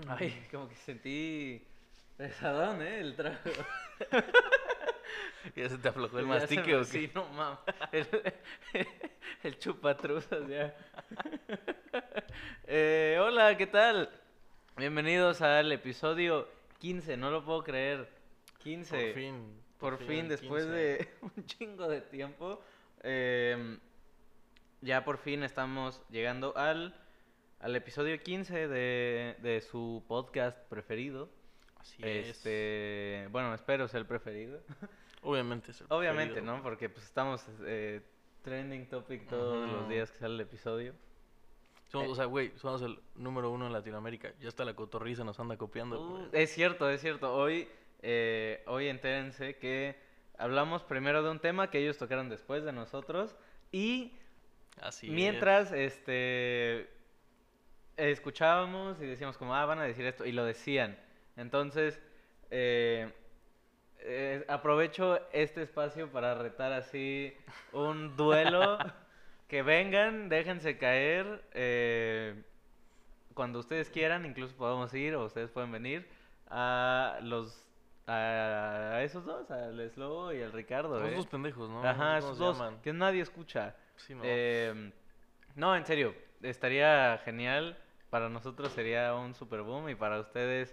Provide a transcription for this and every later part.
Ay, como que sentí pesadón, ¿eh? El trago. ¿Ya se te aflojó el mastique me- o qué? Sí, no mames. El, el chupatruzas ya. Eh, hola, ¿qué tal? Bienvenidos al episodio 15, no lo puedo creer. 15. Por fin. Por fin, después 15. de un chingo de tiempo, em, ya por fin estamos llegando al, al episodio 15 de, de su podcast preferido. Así es. Este, bueno, espero ser el preferido. Obviamente es el Obviamente, preferido. ¿no? Porque pues estamos eh, trending topic todos los días que sale el episodio. Somos, Eh. o sea, güey, somos el número uno en Latinoamérica. Ya hasta la cotorriza nos anda copiando. Uh, es cierto, es cierto. Hoy, eh, hoy entérense que hablamos primero de un tema que ellos tocaron después de nosotros y Así es. mientras este escuchábamos y decíamos como ah van a decir esto y lo decían. Entonces eh, eh, aprovecho este espacio para retar así un duelo. que vengan, déjense caer. eh, cuando ustedes quieran, incluso podemos ir o ustedes pueden venir a los a esos dos, al Slobo y al Ricardo. Los ¿eh? dos pendejos, ¿no? Ajá, ¿Cómo esos dos llaman? que nadie escucha. Sí, no. Eh, no, en serio, estaría genial. Para nosotros sería un super boom y para ustedes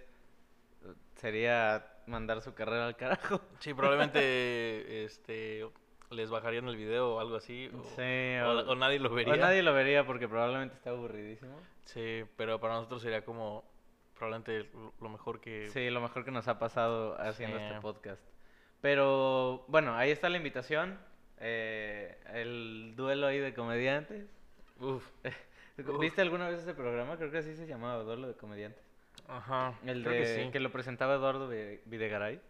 eh, sería mandar su carrera al carajo. Sí, probablemente este les bajarían el video o algo así. O, Sí, o- o nadie lo vería. o nadie lo vería porque probablemente está aburridísimo. Sí, pero para nosotros sería como probablemente lo- lo mejor que... Sí, lo mejor que nos ha pasado haciendo Sí. este podcast. Pero bueno, ahí está la invitación. eh, el duelo ahí de comediantes. Uf. ¿Viste alguna vez ese programa? Creo que así se llamaba, Duelo de Comediantes. Ajá. El creo de, que sí. que lo presentaba Eduardo Vi- Videgaray.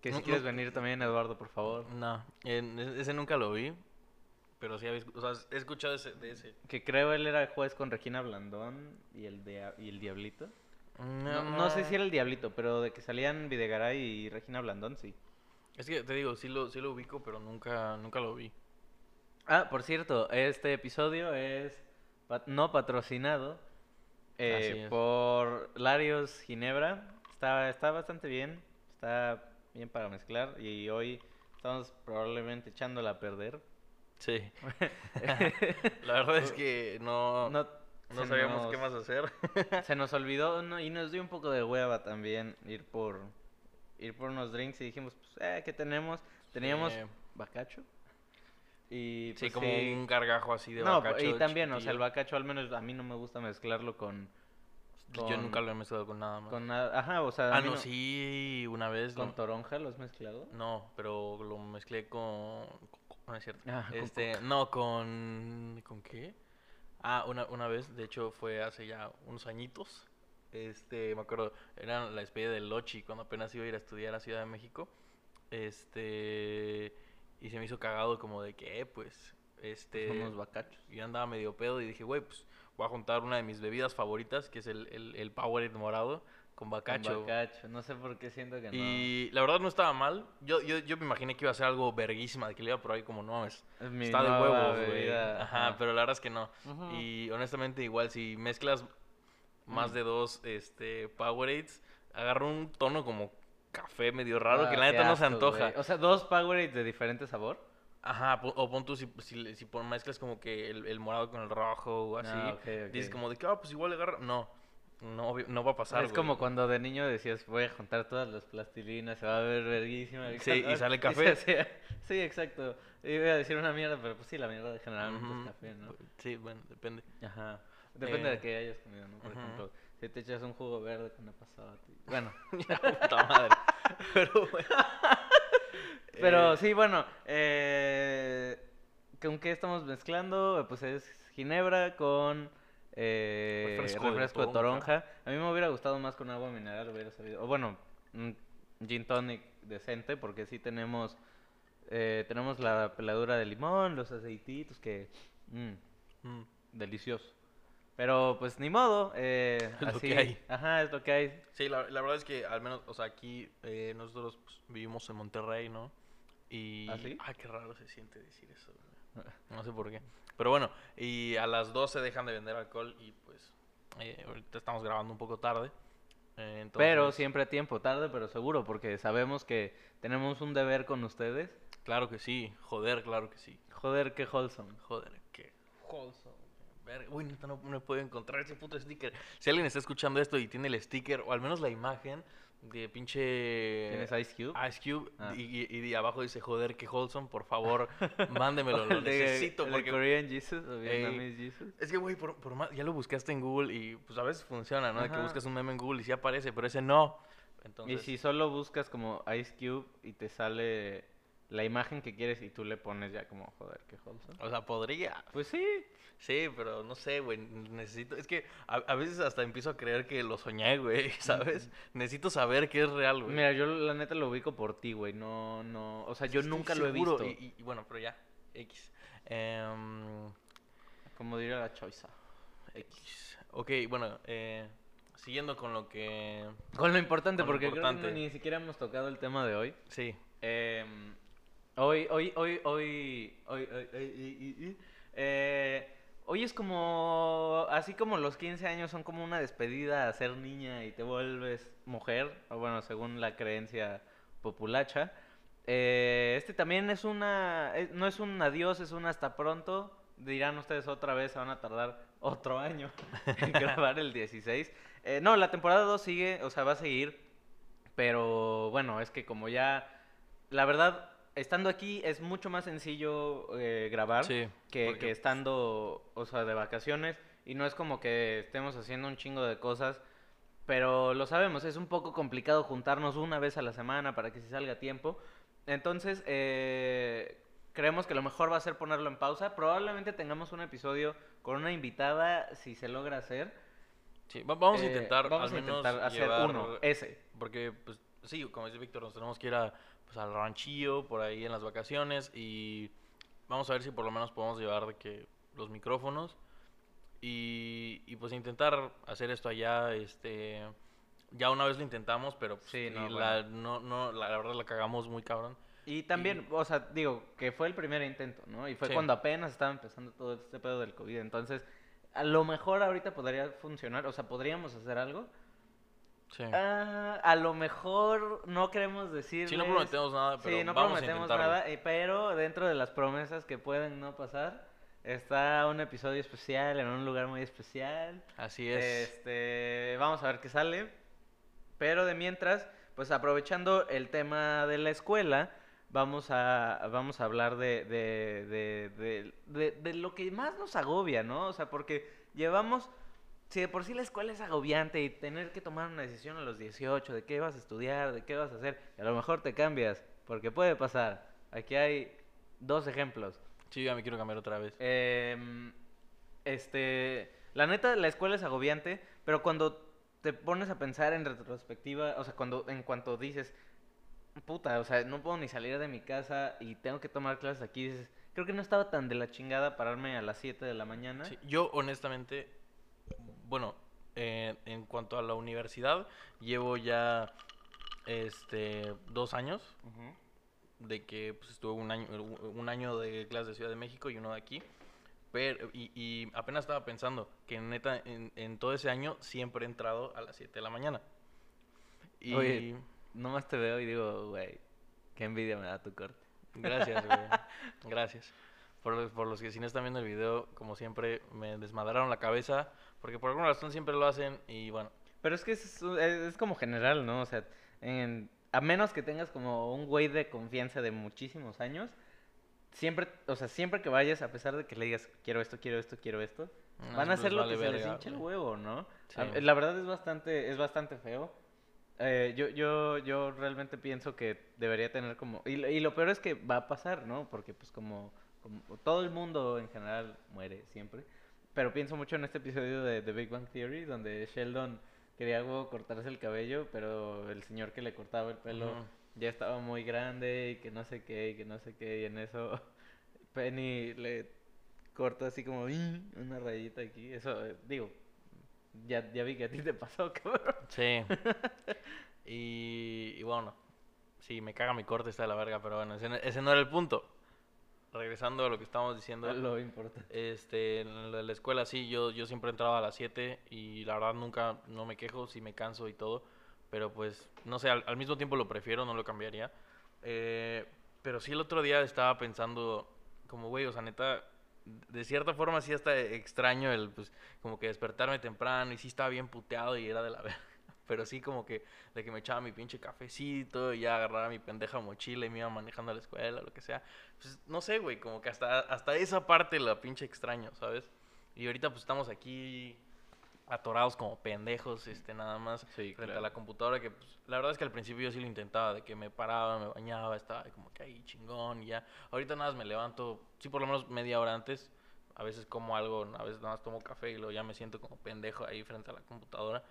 Que si No, quieres no. venir también, Eduardo, por favor. No, ese nunca lo vi. Pero sí o sea, he escuchado ese, de ese. Que creo él era juez con Regina Blandón y el, de, y el Diablito. No, no sé si era el Diablito, pero de que salían Videgaray y Regina Blandón, sí. Es que te digo, sí lo, sí lo ubico, pero nunca, nunca lo vi. Ah, por cierto, este episodio es no patrocinado eh, por Larios Ginebra. Está, está bastante bien, está bien para mezclar y hoy estamos probablemente echándola a perder. Sí. La verdad es que no, no, sabíamos nos- qué más hacer. Se nos olvidó no, y nos dio un poco de hueva también ir por ir por unos drinks y dijimos, pues, eh, ¿qué tenemos? Teníamos Sí. bacacho. Y Sí, pues, como sí. un gargajo así de No, bacacho y también, o sea, el bacacho al menos a mí no me gusta mezclarlo con Yo con- nunca lo he mezclado con nada más. con nada, ajá, o sea, Ah, no, sí, una vez. con toronja lo has mezclado. No, pero lo mezclé con... con- No es cierto. Ah, con este, no, con... ¿Con qué? Ah, una, una vez, de hecho fue hace ya unos añitos. Este, me acuerdo, era la despedida del Lochi cuando apenas iba a ir a estudiar a Ciudad de México. Este, y se me hizo cagado como de que, eh, pues, este... Unos bacachos. Yo andaba medio pedo y dije, güey, pues voy a juntar una de mis bebidas favoritas, que es el, el, el Powerade morado con Con bacacho. bacacho, no sé por qué siento que no. Y la verdad no estaba mal. Yo, yo, yo me imaginé que iba a ser algo verguísima, de que le iba por ahí como, no Es mi está de huevos, güey. Ajá, pero la verdad es que no. Y honestamente igual, si mezclas más Mm. de dos este, Powerades, agarra un tono como café medio raro, Ah, que la qué neta no se asco, antoja. O sea, dos Powerades de diferente sabor. Ajá, o pon tú si, si, si mezclas como que el, el morado con el rojo o así. Ah. Dices como de que, ah, pues igual le agarra. No, no, no va a pasar. es como cuando de niño decías, voy a juntar todas las plastilinas, se va a ver verguísima. Sí, y calor", sale café. hacía- sí, exacto. Iba a decir una mierda, pero pues sí, la mierda generalmente es café, ¿no? Sí, bueno, depende. Ajá. Depende Eh, de qué hayas comido, ¿no? Por ejemplo, si te echas un jugo verde, ¿qué me ha pasado a ti? Bueno, puta madre. Pero, bueno. pero Eh, sí, bueno, eh, ¿con qué estamos mezclando? Pues es ginebra con eh, Refresco refresco, de toronja. toronja. A mí me hubiera gustado más con agua mineral, hubiera sabido. O bueno, un gin tonic decente, porque sí tenemos eh, tenemos la peladura de limón, los aceititos que... mm, mm, delicioso. Pero pues ni modo, eh, Es lo así, que hay. ajá, es lo que hay. Sí, la, la verdad es que al menos, o sea, aquí eh, nosotros pues, vivimos en Monterrey, ¿no? Y... ¿Ah, sí? Ay, qué raro se siente decir eso. No sé por qué. Pero bueno, y a las 12 dejan de vender alcohol y pues eh, ahorita estamos grabando un poco tarde. Eh, Pero siempre a tiempo, tarde pero seguro, porque sabemos que tenemos un deber con ustedes. Claro que sí, joder, claro que sí. Joder, qué wholesome. Joder, qué wholesome. Verga, Uy, neta, no me puedo encontrar ese puto sticker. Si alguien está escuchando esto y tiene el sticker, o al menos la imagen de pinche... ¿Tienes Ice Cube? Ice Cube Ah. y, y- y abajo dice joder que wholesome, por favor, mándemelo, lo necesito de porque Korean Jesus o. Vietnamese Jesus. es que güey, por, por más ya lo buscaste en Google y pues a veces funciona, ¿no? De que buscas un meme en Google y sí aparece, pero ese no. Y Entonces, si solo buscas como Ice Cube y te sale la imagen que quieres y tú le pones ya como, joder, qué wholesome. o sea, podría. Pues sí. Sí, pero no sé, güey, necesito, es que a, a veces hasta empiezo a creer que lo soñé, güey, ¿sabes? Necesito saber que es real, güey. Mira, yo la neta lo ubico por ti, güey. No, no. O sea, yo Estoy nunca lo he visto. Y, y- y bueno, pero ya, X. Em, Como diría la choiza. X. Ok, bueno, eh, siguiendo con lo que... Con lo importante, Con lo porque creo que ni siquiera hemos tocado el tema de hoy. Sí, Em, hoy, hoy, hoy, hoy, hoy, hoy, hoy, y- y- y, eh, hoy es como, así como los 15 años son como una despedida a ser niña y te vuelves mujer, o bueno, según la creencia populacha. eh, este también es una, eh, no es un adiós, es un hasta pronto. Dirán ustedes otra vez, se van a tardar otro año en grabar el 16. Eh, no, la temporada 2 sigue, o sea, va a seguir. Pero bueno, es que como ya, la verdad, estando aquí es mucho más sencillo eh, grabar sí. que, porque, que estando, o sea, de vacaciones. Y no es como que estemos haciendo un chingo de cosas. Pero lo sabemos, es un poco complicado juntarnos una vez a la semana para que se salga a tiempo. Entonces, eh, creemos que lo mejor va a ser ponerlo en pausa. Probablemente tengamos un episodio con una invitada, si se logra hacer. Sí, va- vamos a Eh, intentar vamos al a menos intentar hacer uno, ese. Porque, pues, sí, como dice Víctor, nos tenemos que ir a, pues, al ranchillo por ahí en las vacaciones y vamos a ver si por lo menos podemos llevar de que los micrófonos y, y, pues intentar hacer esto allá, este, ya una vez lo intentamos, pero pues, Sí, y no, la, no, no, la, la verdad la cagamos muy cabrón. Y también, o sea, digo, que fue el primer intento, ¿no? Y fue Sí. cuando apenas estaba empezando todo este pedo del COVID. Entonces, a lo mejor ahorita podría funcionar, o sea, podríamos hacer algo. Sí. Ah, a lo mejor no queremos decir. Sí, no prometemos nada, pero Sí, no vamos a prometemos intentarlo. nada, eh, pero dentro de las promesas que pueden no pasar, está un episodio especial en un lugar muy especial. Así es. Este, vamos a ver qué sale. Pero de mientras, pues aprovechando el tema de la escuela, vamos a, vamos a hablar de, de, de- de lo que más nos agobia, ¿no? O sea, porque llevamos, si de por sí la escuela es agobiante y tener que tomar una decisión a los 18 de qué vas a estudiar, de qué vas a hacer, y a lo mejor te cambias, porque puede pasar. Aquí hay dos ejemplos. Sí, ya me quiero cambiar otra vez. Em, este, la neta, la escuela es agobiante, pero cuando te pones a pensar en retrospectiva, o sea, cuando en cuanto dices, puta, o sea, no puedo ni salir de mi casa y tengo que tomar clases aquí, dices, creo que no estaba tan de la chingada pararme a las 7 de la mañana. Sí, yo honestamente, bueno, eh, en cuanto a la universidad, llevo ya este dos años de que pues, estuve un año, un año de clase de Ciudad de México y uno de aquí. Pero, y, y apenas estaba pensando que neta, en, en todo ese año siempre he entrado a las 7 de la mañana. Y Oye. Nomás te veo y digo, güey, qué envidia me da tu corte. gracias, güey. Gracias. Por, los- por los que si no están viendo el video, como siempre, me desmadraron la cabeza. Porque por alguna razón siempre lo hacen y bueno. Pero es que es, es- como general, ¿no? O sea, en- a menos que tengas como un güey de confianza de muchísimos años, siempre, o sea, siempre que vayas, a pesar de que le digas, quiero esto, quiero esto, quiero esto, no, van a hacer lo vale que se les hinche el huevo, ¿no? Sí. A- La verdad es bastante, es bastante feo. Eh, yo, yo, yo realmente pienso que debería tener como... Y, lo- y lo peor es que va a pasar, ¿no? Porque pues como, como todo el mundo en general muere siempre. Pero pienso mucho en este episodio de The Big Bang Theory, donde Sheldon quería huevo cortarse el cabello, pero el señor que le cortaba el pelo Ujú. ya estaba muy grande y que no sé qué, y que no sé qué, y en eso Penny le corta así como una rayita aquí. Eso, eh, digo, ya, ya vi que a ti te pasó, cabrón. Sí. y, y bueno, sí, me caga mi corte, está de la verga, pero bueno, ese, ese no era el punto. Regresando a lo que estábamos diciendo. Lo importante. Este, en la, la escuela sí, yo, yo siempre entraba a las 7 y la verdad nunca, no me quejo, si me canso y todo, pero pues, no sé, al, al mismo tiempo lo prefiero, no lo cambiaría. Eh, pero sí el otro día estaba pensando, como güey, o sea, neta, de cierta forma sí está extraño el, pues, como que despertarme temprano y sí estaba bien puteado y era de la verga. Pero sí como que de que me echaba mi pinche cafecito y ya agarraba mi pendeja mochila y me iba manejando a la escuela, lo que sea. Pues no sé, güey, como que hasta, hasta esa parte la pinche extraño, ¿sabes? Y ahorita pues estamos aquí atorados como pendejos, este, nada más Sí, frente claro. a la computadora que pues, la verdad es que al principio yo sí lo intentaba, de que me paraba, me bañaba, estaba como que ahí chingón y ya. Ahorita nada más me levanto, sí por lo menos media hora antes, a veces como algo, a veces nada más tomo café y luego ya me siento como pendejo ahí frente a la computadora.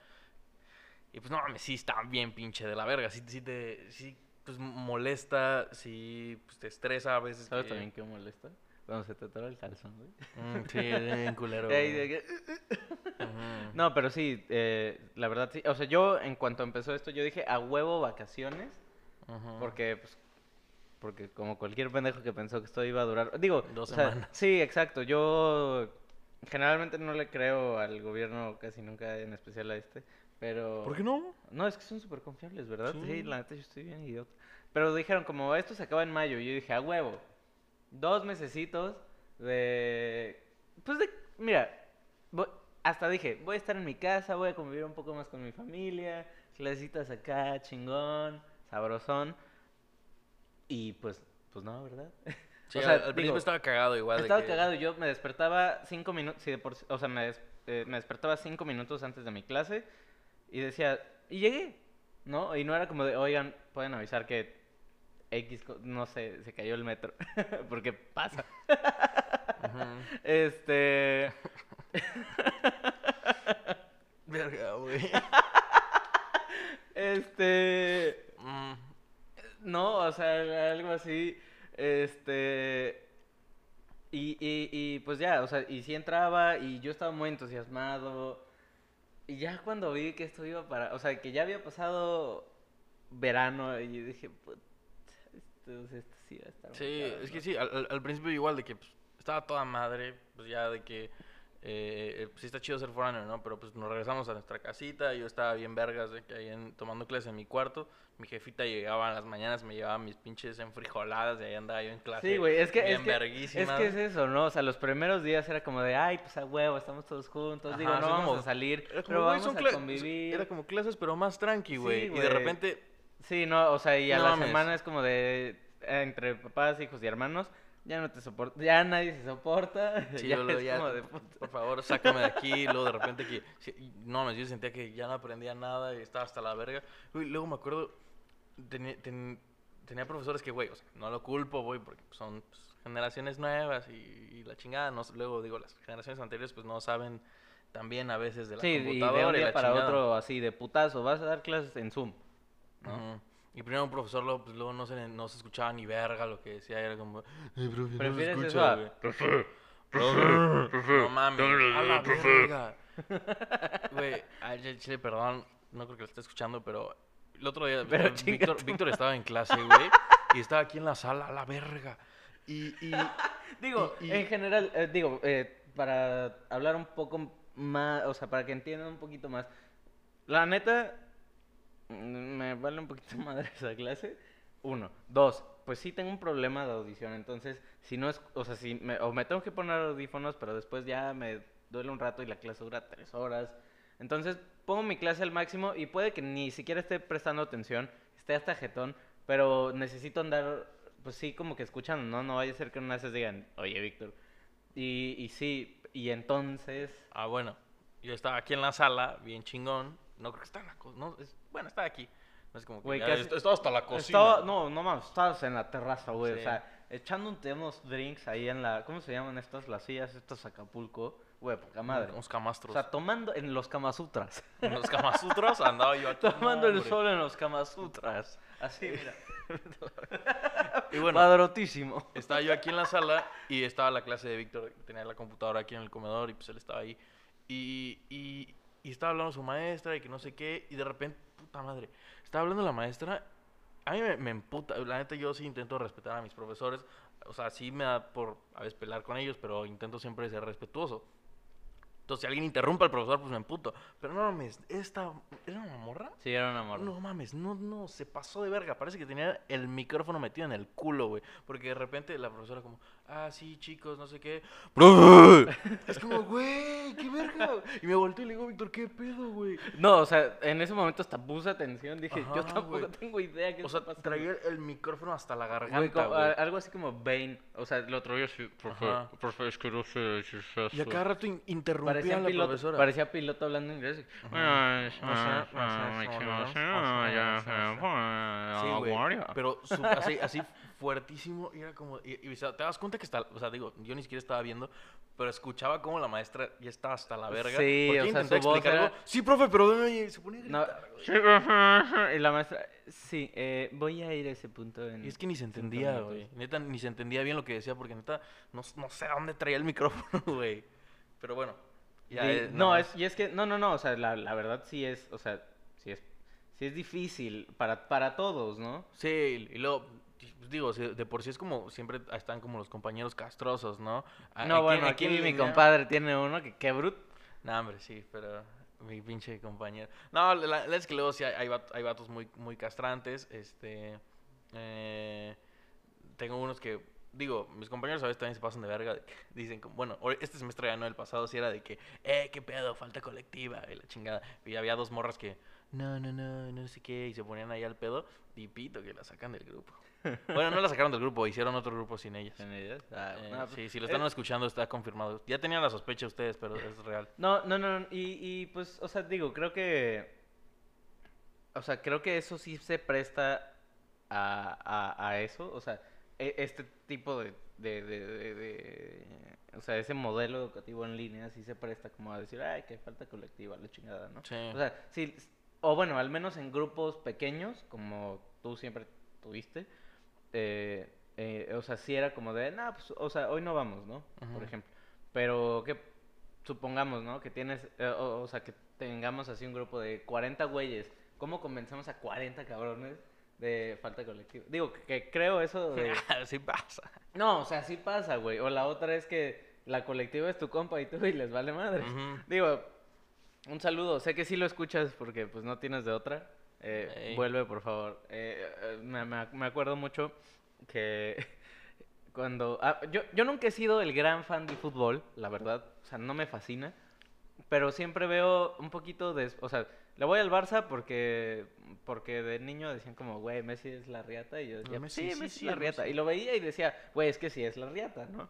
Y pues no mames, sí está bien pinche de la verga, sí, sí te, sí pues molesta, sí pues te estresa a veces. ¿Sabes que- también qué molesta? Cuando se te atora el calzón, güey. Mm, sí, bien culero. Güey. No, pero sí, eh, la verdad sí. O sea, yo en cuanto empezó esto, yo dije a huevo vacaciones. Porque, pues, porque como cualquier pendejo que pensó que esto iba a durar. Digo, Dos o sea, semanas. sí, exacto. Yo generalmente no le creo al gobierno casi nunca, en especial a este. Pero. ¿Por qué no? No, es que son súper confiables, ¿verdad? Sí. Sí. la neta yo estoy bien idiota. Pero dijeron, como esto se acaba en mayo, yo dije, a huevo. Dos mesecitos de... Pues de... Mira, voy- hasta dije, voy a estar en mi casa, voy a convivir un poco más con mi familia, clasecitas acá, chingón, sabrosón. Y pues, pues no, ¿verdad? Sí, O sea, al, principio estaba cagado igual. de Estaba que- cagado, yo me despertaba cinco minutos, de sí- o sea, me, des- eh, me despertaba cinco minutos antes de mi clase y decía, y llegué, ¿no? Y no era como de, oigan, pueden avisar que X, no sé, se cayó el metro, porque pasa. Este, Verga, güey. este, Mm, no, o sea, algo así, este... Y, y, y pues ya, o sea, y sí entraba y yo estaba muy entusiasmado. Y ya cuando vi que esto iba para, o sea, que ya había pasado verano y dije, "Put, esto, esto sí va a estar Sí, es que ¿no?". sí, al, al- al principio igual de que pues, estaba toda madre, pues ya de que eh, eh, pues sí está chido ser foráneo, ¿no? Pero pues nos regresamos a nuestra casita, yo estaba bien vergas de que ahí en- tomando clases en mi cuarto, mi jefita llegaba en las mañanas, me llevaba mis pinches enfrijoladas y ahí andaba yo en clase. Sí, güey, es que, es que, es que es eso, ¿no? O sea, los primeros días era como de, ay, pues a huevo, estamos todos juntos, digo, Ajá, no sí, vamos como- a salir, Era como, pero güey, vamos a convivir. Era como clases, pero más tranqui, Sí, güey. y de repente, Sí, no, o sea, y a No la mames. semana es como de entre papás, hijos y hermanos, ya no te soporta, ya nadie se soporta, Sí, ya es ya, de por- favor, sácame de aquí. luego de repente que. sí, no, yo sentía que ya no aprendía nada y estaba hasta la verga. Uy, luego me acuerdo. Tenía, ten- tenía profesores que, güey, o sea, no lo culpo, güey, porque son pues, generaciones nuevas y, y la chingada. No, luego digo, las generaciones anteriores, pues no saben también a veces de la Sí, y de computadora un y día la para chingada. otro así de putazo, vas a dar clases en Zoom, ¿no? Y primero un profesor, luego, pues, luego no, se, no se escuchaba ni verga lo que decía. Era como, "Ay, profe, no se ¿Prefieres eso escucha, güey". "Profe, No mames, a la verga. Güey, ya, chile, perdón, no creo que lo esté escuchando, pero el otro día Pero eh, Víctor, Víctor estaba en clase, güey, y estaba aquí en la sala, a la verga. Y, y Digo, Y- y- en general, eh, digo, eh, para hablar un poco más, o sea, para que entiendan un poquito más, la neta, me vale un poquito madre esa clase. Uno. Dos, pues sí tengo un problema de audición, entonces, si no es, o sea, si me, o me tengo que poner audífonos, pero después ya me duele un rato y la clase dura tres horas. Entonces, pongo mi clase al máximo y puede que ni siquiera esté prestando atención, esté hasta jetón, pero necesito andar, pues sí, como que escuchando, ¿no? No vaya a ser que unas veces digan, oye, Víctor. Y, y sí, y entonces... ah, bueno, yo estaba aquí en la sala, bien chingón. No creo que está en la cocina, no, es, bueno, está aquí. No es como que Güey, ya casi- est- estaba hasta la cocina. Estaba, no, no mames, estabas en la terraza, güey. Sí. O sea, echándote unos drinks ahí en la. ¿Cómo se llaman estas? Las sillas, estas Acapulco. Güey, poca madre. Unos O camastros. sea, tomando en los Kamasutras. Unos camasutras andaba yo aquí. tomando el hombre. sol en los Kamasutras. Así, mira. Y bueno, Padrotísimo. Estaba yo aquí en la sala y estaba la clase de Víctor, tenía la computadora aquí en el comedor y pues él estaba ahí. Y, y, y estaba hablando su maestra y que no sé qué, y de repente, puta madre, estaba hablando la maestra, a mí me, me emputa, la neta yo sí intento respetar a mis profesores, o sea, sí me da por a veces pelear con ellos, pero intento siempre ser respetuoso. Entonces, si alguien interrumpe al profesor, pues me emputo. Pero no mames, esta. ¿Era una morra? Sí, era una morra. No mames, no, no, se pasó de verga. Parece que tenía el micrófono metido en el culo, güey. Porque de repente la profesora, como, ah, sí, chicos, no sé qué. es como, güey, qué verga. Y me volteé y le digo, Víctor, ¿qué pedo, güey? No, o sea, en ese momento hasta puse atención. Dije, yo tampoco güey. tengo idea qué O sea, pasando. traía el micrófono hasta la Güey, garganta, como- güey. a- algo así como Bane. O sea, lo traía así. Profe, es que no sé. Y a cada rato in- interrumpía Parecía a la piloto, profesora. parecía piloto hablando inglés. Sí, güey. Pero su- así, así fuertísimo. Y era como. Y, y, te das cuenta que está. O sea, digo, yo ni siquiera estaba viendo. Pero escuchaba como la maestra ya estaba hasta la verga. Sí, porque o sea, su voz era- algo. Sí, profe, pero. y se ponía a No, gritar, güey. y la maestra, sí, eh, voy a ir a ese punto. En Y es que ni se entendía, minutos". güey. Neta, ni se entendía bien lo que decía, porque neta, no, no sé dónde traía el micrófono, güey. Pero bueno. Ya, Di- eh, no, es, y es que, no, no, no, o sea, la, la verdad sí es, o sea, sí es, sí es difícil para, para todos, ¿no? Sí, y luego, digo, sí, de por sí es como, siempre están como los compañeros castrosos, ¿no? A- no, aquí- bueno, aquí aquí mi compadre tiene uno que qué bruto. No, hombre, sí, pero mi pinche compañero. No, la, la- es que luego sí hay, hay, vatos, hay vatos muy, muy castrantes, este... eh, tengo unos que, digo, mis compañeros a veces también se pasan de verga, de dicen, como, bueno, este semestre ya no, el pasado sí era de que, eh, qué pedo, falta colectiva, y la chingada. Y había dos morras que, no, no, no, no sé qué, y se ponían ahí al pedo, y pito que la sacan del grupo. Bueno, no la sacaron del grupo, hicieron otro grupo sin ellas. ¿En ellas? Ah, Eh, no, sí, si lo están eh, escuchando está confirmado. Ya tenían la sospecha ustedes, pero es real. No, no, no, y, y pues, o sea, digo, creo que, o sea, creo que eso sí se presta a, a, a eso, o sea, e- este tipo de, de, de, de- de- o sea, ese modelo educativo en línea sí se presta como a decir, ay, que falta colectiva, la chingada, ¿no? Sí. O sea, sí, o bueno, al menos en grupos pequeños, como tú siempre tuviste, eh, eh, o sea, sí era como de, nah, pues, o sea, hoy no vamos, ¿no? Por ejemplo. Pero que supongamos, ¿no? Que tienes, eh, o, o sea, que tengamos así un grupo de 40 güeyes. ¿Cómo convencemos a 40 cabrones de falta colectiva? Digo, que, que creo eso de... Así pasa. No, o sea, sí pasa, güey. O la otra es que la colectiva es tu compa y tú y les vale madre. Digo, un saludo. Sé que sí lo escuchas porque pues no tienes de otra. Eh. Vuelve, por favor. Eh, eh, me, me ac- me acuerdo mucho que cuando... ah, yo, yo nunca he sido el gran fan del fútbol, la verdad. O sea, no me fascina. Pero siempre veo un poquito de... O sea, le voy al Barça porque porque de niño decían como, güey, Messi es la riata. Y yo decía, Messi, sí, sí, Messi sí, es la riata. Messi. Y lo veía y decía, güey, es que sí es la riata, ¿no?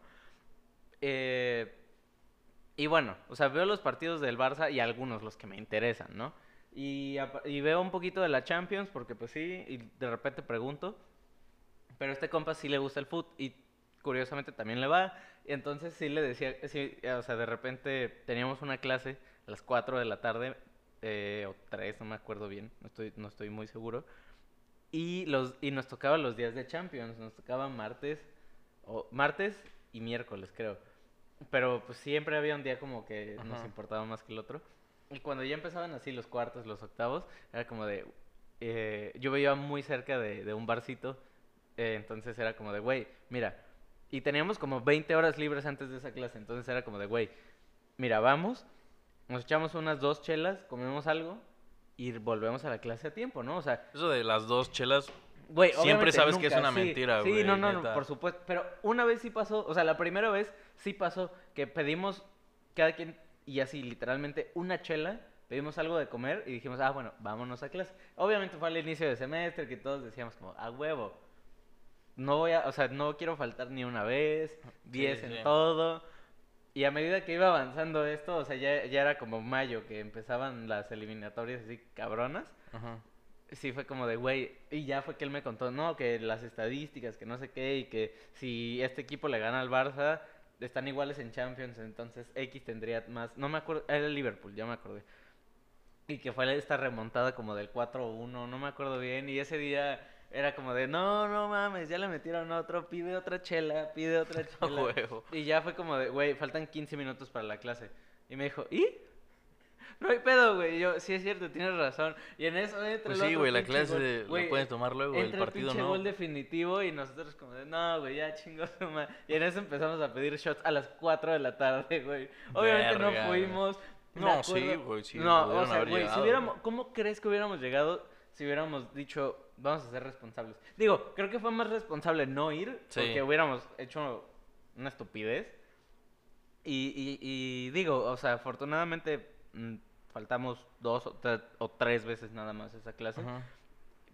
Eh, y bueno, o sea, veo los partidos del Barça y algunos los que me interesan, ¿no? Y, veo un poquito de la Champions porque pues sí, y de repente pregunto, pero a este compa sí le gusta el fútbol y curiosamente también le va. Entonces sí le decía, sí, o sea, de repente teníamos una clase a las 4 de la tarde, eh, o 3, no me acuerdo bien, no estoy, no estoy muy seguro. Y, los, y nos tocaba los días de Champions, nos tocaba martes, o martes y miércoles creo. Pero pues siempre había un día como que nos Ajá. importaba más que el otro. Y cuando ya empezaban así los cuartos, los octavos, era como de... eh, yo veía muy cerca de, de un barcito, eh, entonces era como de, güey, mira, y teníamos como 20 horas libres antes de esa clase, entonces era como de, güey, mira, vamos, nos echamos unas dos chelas, comemos algo y volvemos a la clase a tiempo, ¿no? O sea, Eso de las dos chelas, Güey, Siempre sabes que es nunca, una sí, mentira, Sí, güey, no, no, no, neta. por supuesto. Pero una vez sí pasó, o sea, la primera vez sí pasó que pedimos cada quien, y así literalmente una chela, pedimos algo de comer y dijimos, ah, bueno, vámonos a clase. Obviamente fue al inicio de semestre que todos decíamos como, a huevo. No voy a, o sea, no quiero faltar ni una vez, 10 en sí. todo. Y a medida que iba avanzando esto, o sea, ya, ya era como mayo, que empezaban las eliminatorias así cabronas. ajá, Sí, fue como de, güey, y ya fue que él me contó, no, que las estadísticas, que no sé qué, y que si este equipo le gana al Barça, están iguales en Champions, entonces X tendría más, no me acuerdo, era el Liverpool, ya me acordé. Y que fue esta remontada como del 4-1, no me acuerdo bien, y ese día era como de, no, no mames, ya le metieron otro, pide otra chela, pide otra chela. Y ya fue como de, güey, faltan 15 minutos para la clase. Y me dijo, ¿y? No hay pedo, güey. Yo, sí es cierto, tienes razón. Y en eso entra Pues el sí, otro güey, la pinche clase gol. Güey, puedes tomar luego, el entra partido pinche no. gol definitivo y nosotros como de, no, güey, ya madre. Y en eso empezamos a pedir shots a las 4 de la tarde, güey. Obviamente Verga, no fuimos. me No, sí, acuerdo- güey, sí, No, o pudieron sea, haber güey, si llegado, hubiéramos. ¿cómo crees que hubiéramos llegado si hubiéramos dicho, vamos a ser responsables? Digo, creo que fue más responsable no ir Sí. porque hubiéramos hecho una estupidez. Y, y, y digo, o sea, afortunadamente faltamos dos o, tre- o tres veces nada más esa clase. Ajá.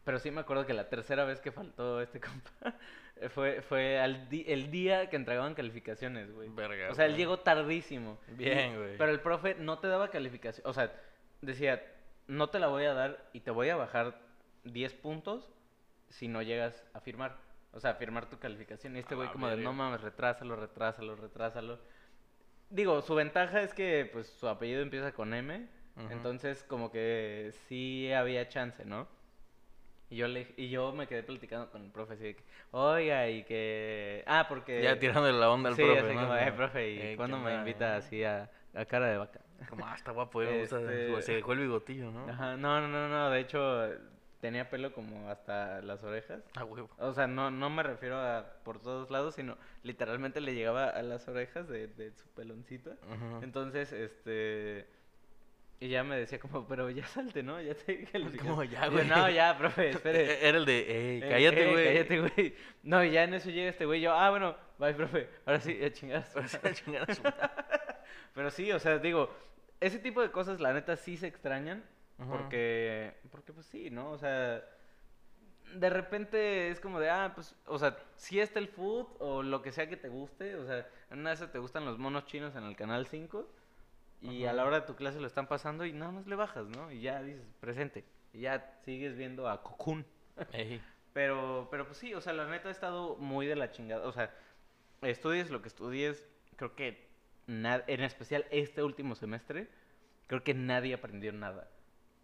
Pero sí me acuerdo que la tercera vez que faltó este compa eh, fue, fue al el día que entregaban calificaciones, güey. Verga, O sea, él llegó tardísimo. Bien, güey. Pero el profe no te daba calificación. O sea, decía, no te la voy a dar y te voy a bajar 10 puntos si no llegas a firmar. O sea, a firmar tu calificación. Y este güey como de, no mames, retrásalo, retrásalo, retrásalo. Digo, su ventaja es que pues su apellido empieza con M. Entonces como que sí había chance, ¿no? Y yo, le, y yo me quedé platicando con el profe así de que, oiga, y que... Ah, porque... Ya tirando la onda al sí, profe, así ¿no? como, eh, profe, ¿y "Eh, cuándo ¿qué me invita eh?" así a, a cara de vaca? Como, ah, está guapo, eh, me gusta. Este- Se dejó el bigotillo, ¿no? Ajá, no, no, no, no, de hecho tenía pelo como hasta las orejas. Ah, huevo. O sea, no, no me refiero a por todos lados, sino literalmente le llegaba a las orejas de, de su peloncito. Entonces, este... Y ya me decía como, pero ya salte, ¿no? Ya te dije Como, ya, Yo, güey. No, ya, profe, espere. Era el de, ey, Eh, cállate, eh, güey. cállate, güey. No, y ya en eso llega este güey. Yo, ah, bueno, bye, profe. Ahora sí, a chingar. a su Ahora sí, madre". a chingar a su madre. Pero sí, o sea, digo, ese tipo de cosas, la neta, sí se extrañan. Ujú. Porque, porque pues sí, ¿no? O sea, de repente es como de, ah, pues, o sea, si está el food o lo que sea que te guste. O sea, en una de esas te gustan los monos chinos en el canal 5. Y a Ajá. la hora de tu clase lo están pasando y nada más le bajas, ¿no? Y ya dices, presente. Y ya sigues viendo a Cocoon. Ey. Pero, pero pues sí, o sea, la neta ha estado muy de la chingada. O sea, estudies lo que estudies, creo que en especial este último semestre, creo que nadie aprendió nada.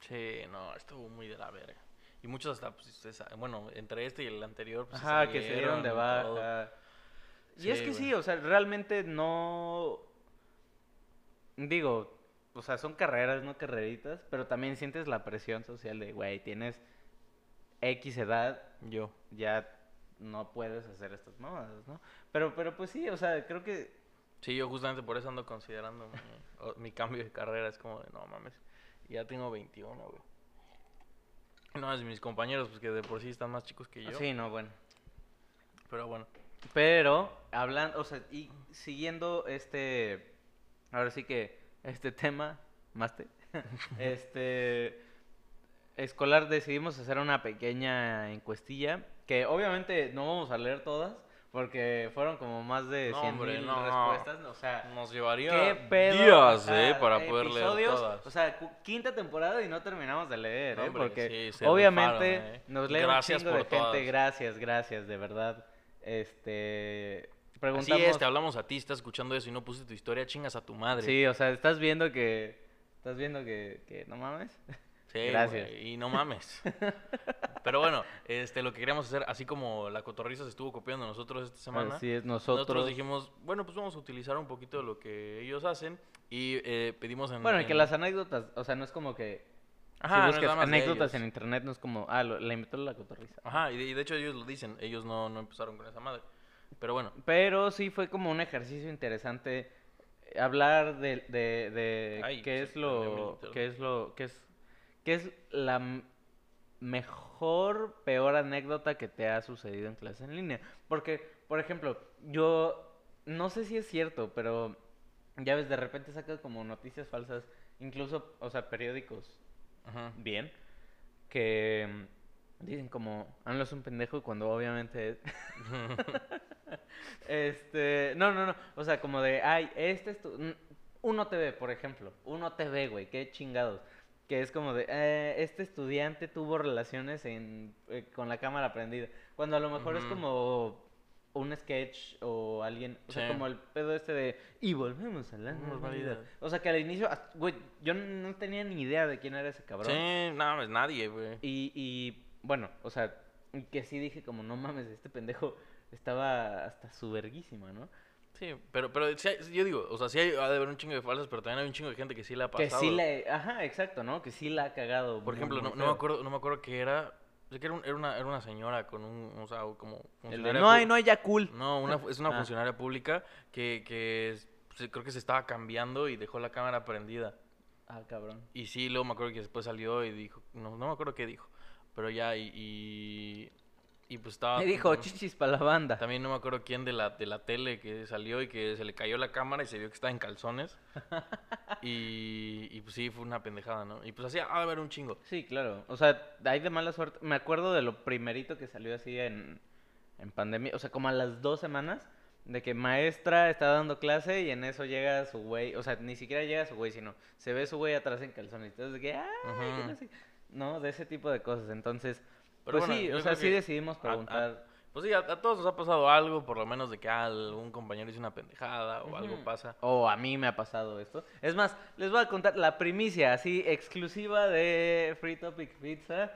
Sí, no, estuvo muy de la verga. Y muchos hasta, pues, se bueno, entre este y el anterior, pues, Ajá, que se dieron de baja. Y es que sí, o sea, realmente no... Digo, o sea, son carreras, no carreritas, pero también sientes la presión social de, güey, tienes X edad, Yo. ya no puedes hacer estas mamadas, ¿no? Pero, pero pues sí, o sea, creo que Sí, yo justamente por eso ando considerando mi, mi cambio de carrera. Es como de, no mames, ya tengo 21, güey. No, es mis compañeros, pues que de por sí están más chicos que yo. Sí, no, bueno. Pero bueno. Pero, hablando, o sea, y siguiendo este, ahora sí que este tema, más te, este, escolar, decidimos hacer una pequeña encuestilla, que obviamente no vamos a leer todas, porque fueron como más de No, 100 hombre, mil no. respuestas, o sea, Nos llevaría ¿Qué pedo? días, eh, para poder leer todas. O sea, quinta temporada y no terminamos de leer, No, ¿eh? Porque sí, obviamente rifaron, ¿eh? nos lee Gracias un chingo de gente. Gracias, gracias, de verdad. Este... Así Preguntamos... es, te hablamos a ti, estás escuchando eso y no pusiste tu historia, chingas a tu madre. Sí, o sea, estás viendo que... Estás viendo que... que no mames. Sí, Gracias. y no mames. Pero bueno, este, lo que queríamos hacer, así como la cotorriza se estuvo copiando nosotros esta semana, Así es, nosotros... nosotros... dijimos, bueno, pues vamos a utilizar un poquito de lo que ellos hacen y eh, pedimos en... Bueno, y que las anécdotas, o sea, no es como que... Ajá, si no buscas de anécdotas en internet, no es como... Ah, lo- la invitó la cotorriza. Ajá, y de, y de hecho ellos lo dicen, ellos no, no empezaron con esa madre. Pero bueno, Pero sí fue como un ejercicio interesante eh, hablar de, de, de Ay, qué es lo qué es lo qué es qué es la mejor peor anécdota que te ha sucedido en clase en línea porque por ejemplo yo no sé si es cierto pero ya ves de repente sacas como noticias falsas incluso o sea periódicos ajá. bien que dicen como AMLO es un pendejo cuando obviamente es este, no, no, no, o sea, como de, ay, este es tu Uno TV, por ejemplo, Uno TV, güey, qué chingados, que es como de, eh, este estudiante tuvo relaciones en, eh, con la cámara prendida, cuando a lo mejor es como un sketch o alguien, o sea, como el pedo este de, y volvemos a la Normalidad. O sea, que al inicio, hasta- güey, yo no tenía ni idea de quién era ese cabrón. Sí, no, es nadie, güey. Y, y bueno, o sea, que sí dije como, no mames, este pendejo estaba hasta su verguísima, ¿no? Sí, pero, pero hay- yo digo, o sea, sí hay, ha de haber un chingo de falsas, pero también hay un chingo de gente que sí le ha Que pasado. sí le... Ajá, exacto, ¿no? Que sí la ha cagado. Por ejemplo, no, no me acuerdo, no me acuerdo qué era. Sé que era, un- era una, era una señora con un, o sea, como no hay, no hay ya cool. No, una, es una Ah. funcionaria pública que, que es- se- creo que se estaba cambiando y dejó la cámara prendida. Ah, cabrón. Y sí, luego me acuerdo que después salió y dijo, no, no me acuerdo qué dijo, pero ya, y, y, y pues estaba... Me dijo, chichis para la banda. También no me acuerdo quién de la, de la tele que salió y que se le cayó la cámara y se vio que estaba en calzones. y, y pues sí, fue una pendejada, ¿no? Y pues así, ha de haber un chingo. Sí, claro. O sea, hay de mala suerte. Me acuerdo de lo primerito que salió así en, en pandemia. O sea, como a las dos semanas. De que maestra está dando clase y en eso llega su güey. O sea, ni siquiera llega su güey, sino se ve su güey atrás en calzones. Entonces, que, "Ay, que no Ujú. sé". No, de ese tipo de cosas. Entonces, Pero pues bueno, sí, o sea, sí decidimos a- a- preguntar. Pues sí, a, a todos nos ha pasado algo, por lo menos de que ah, algún compañero hizo una pendejada o algo pasa. O a mí me ha pasado esto. Es más, les voy a contar la primicia, así, exclusiva de Free Topic Pizza.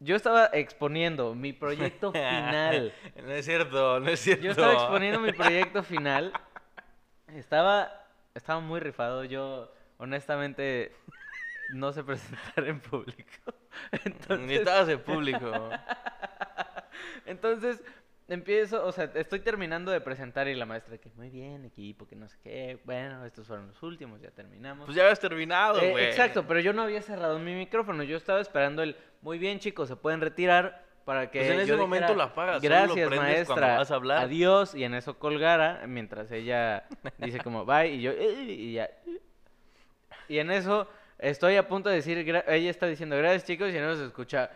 Yo estaba exponiendo mi proyecto final. no es cierto, no es cierto. Yo estaba exponiendo mi proyecto final. Estaba, estaba muy rifado. Yo, honestamente, no sé presentar en público. Ni Entonces, estabas en público. entonces empiezo, o sea, estoy terminando de presentar y la maestra que muy bien, equipo, que no sé qué. Bueno, estos fueron los últimos, ya terminamos. Pues ya habías terminado, Eh, güey. exacto, pero yo no había cerrado mi micrófono. Yo estaba esperando el muy bien, chicos, se pueden retirar para que. Pues en ese yo momento lo apagas, Gracias, maestra. vas a hablar". Adiós. Y en eso colgara, mientras ella dice como bye, y yo. "Eh", y ya. Y en eso estoy a punto de decir. Ella está diciendo gracias, chicos, y en eso se escucha.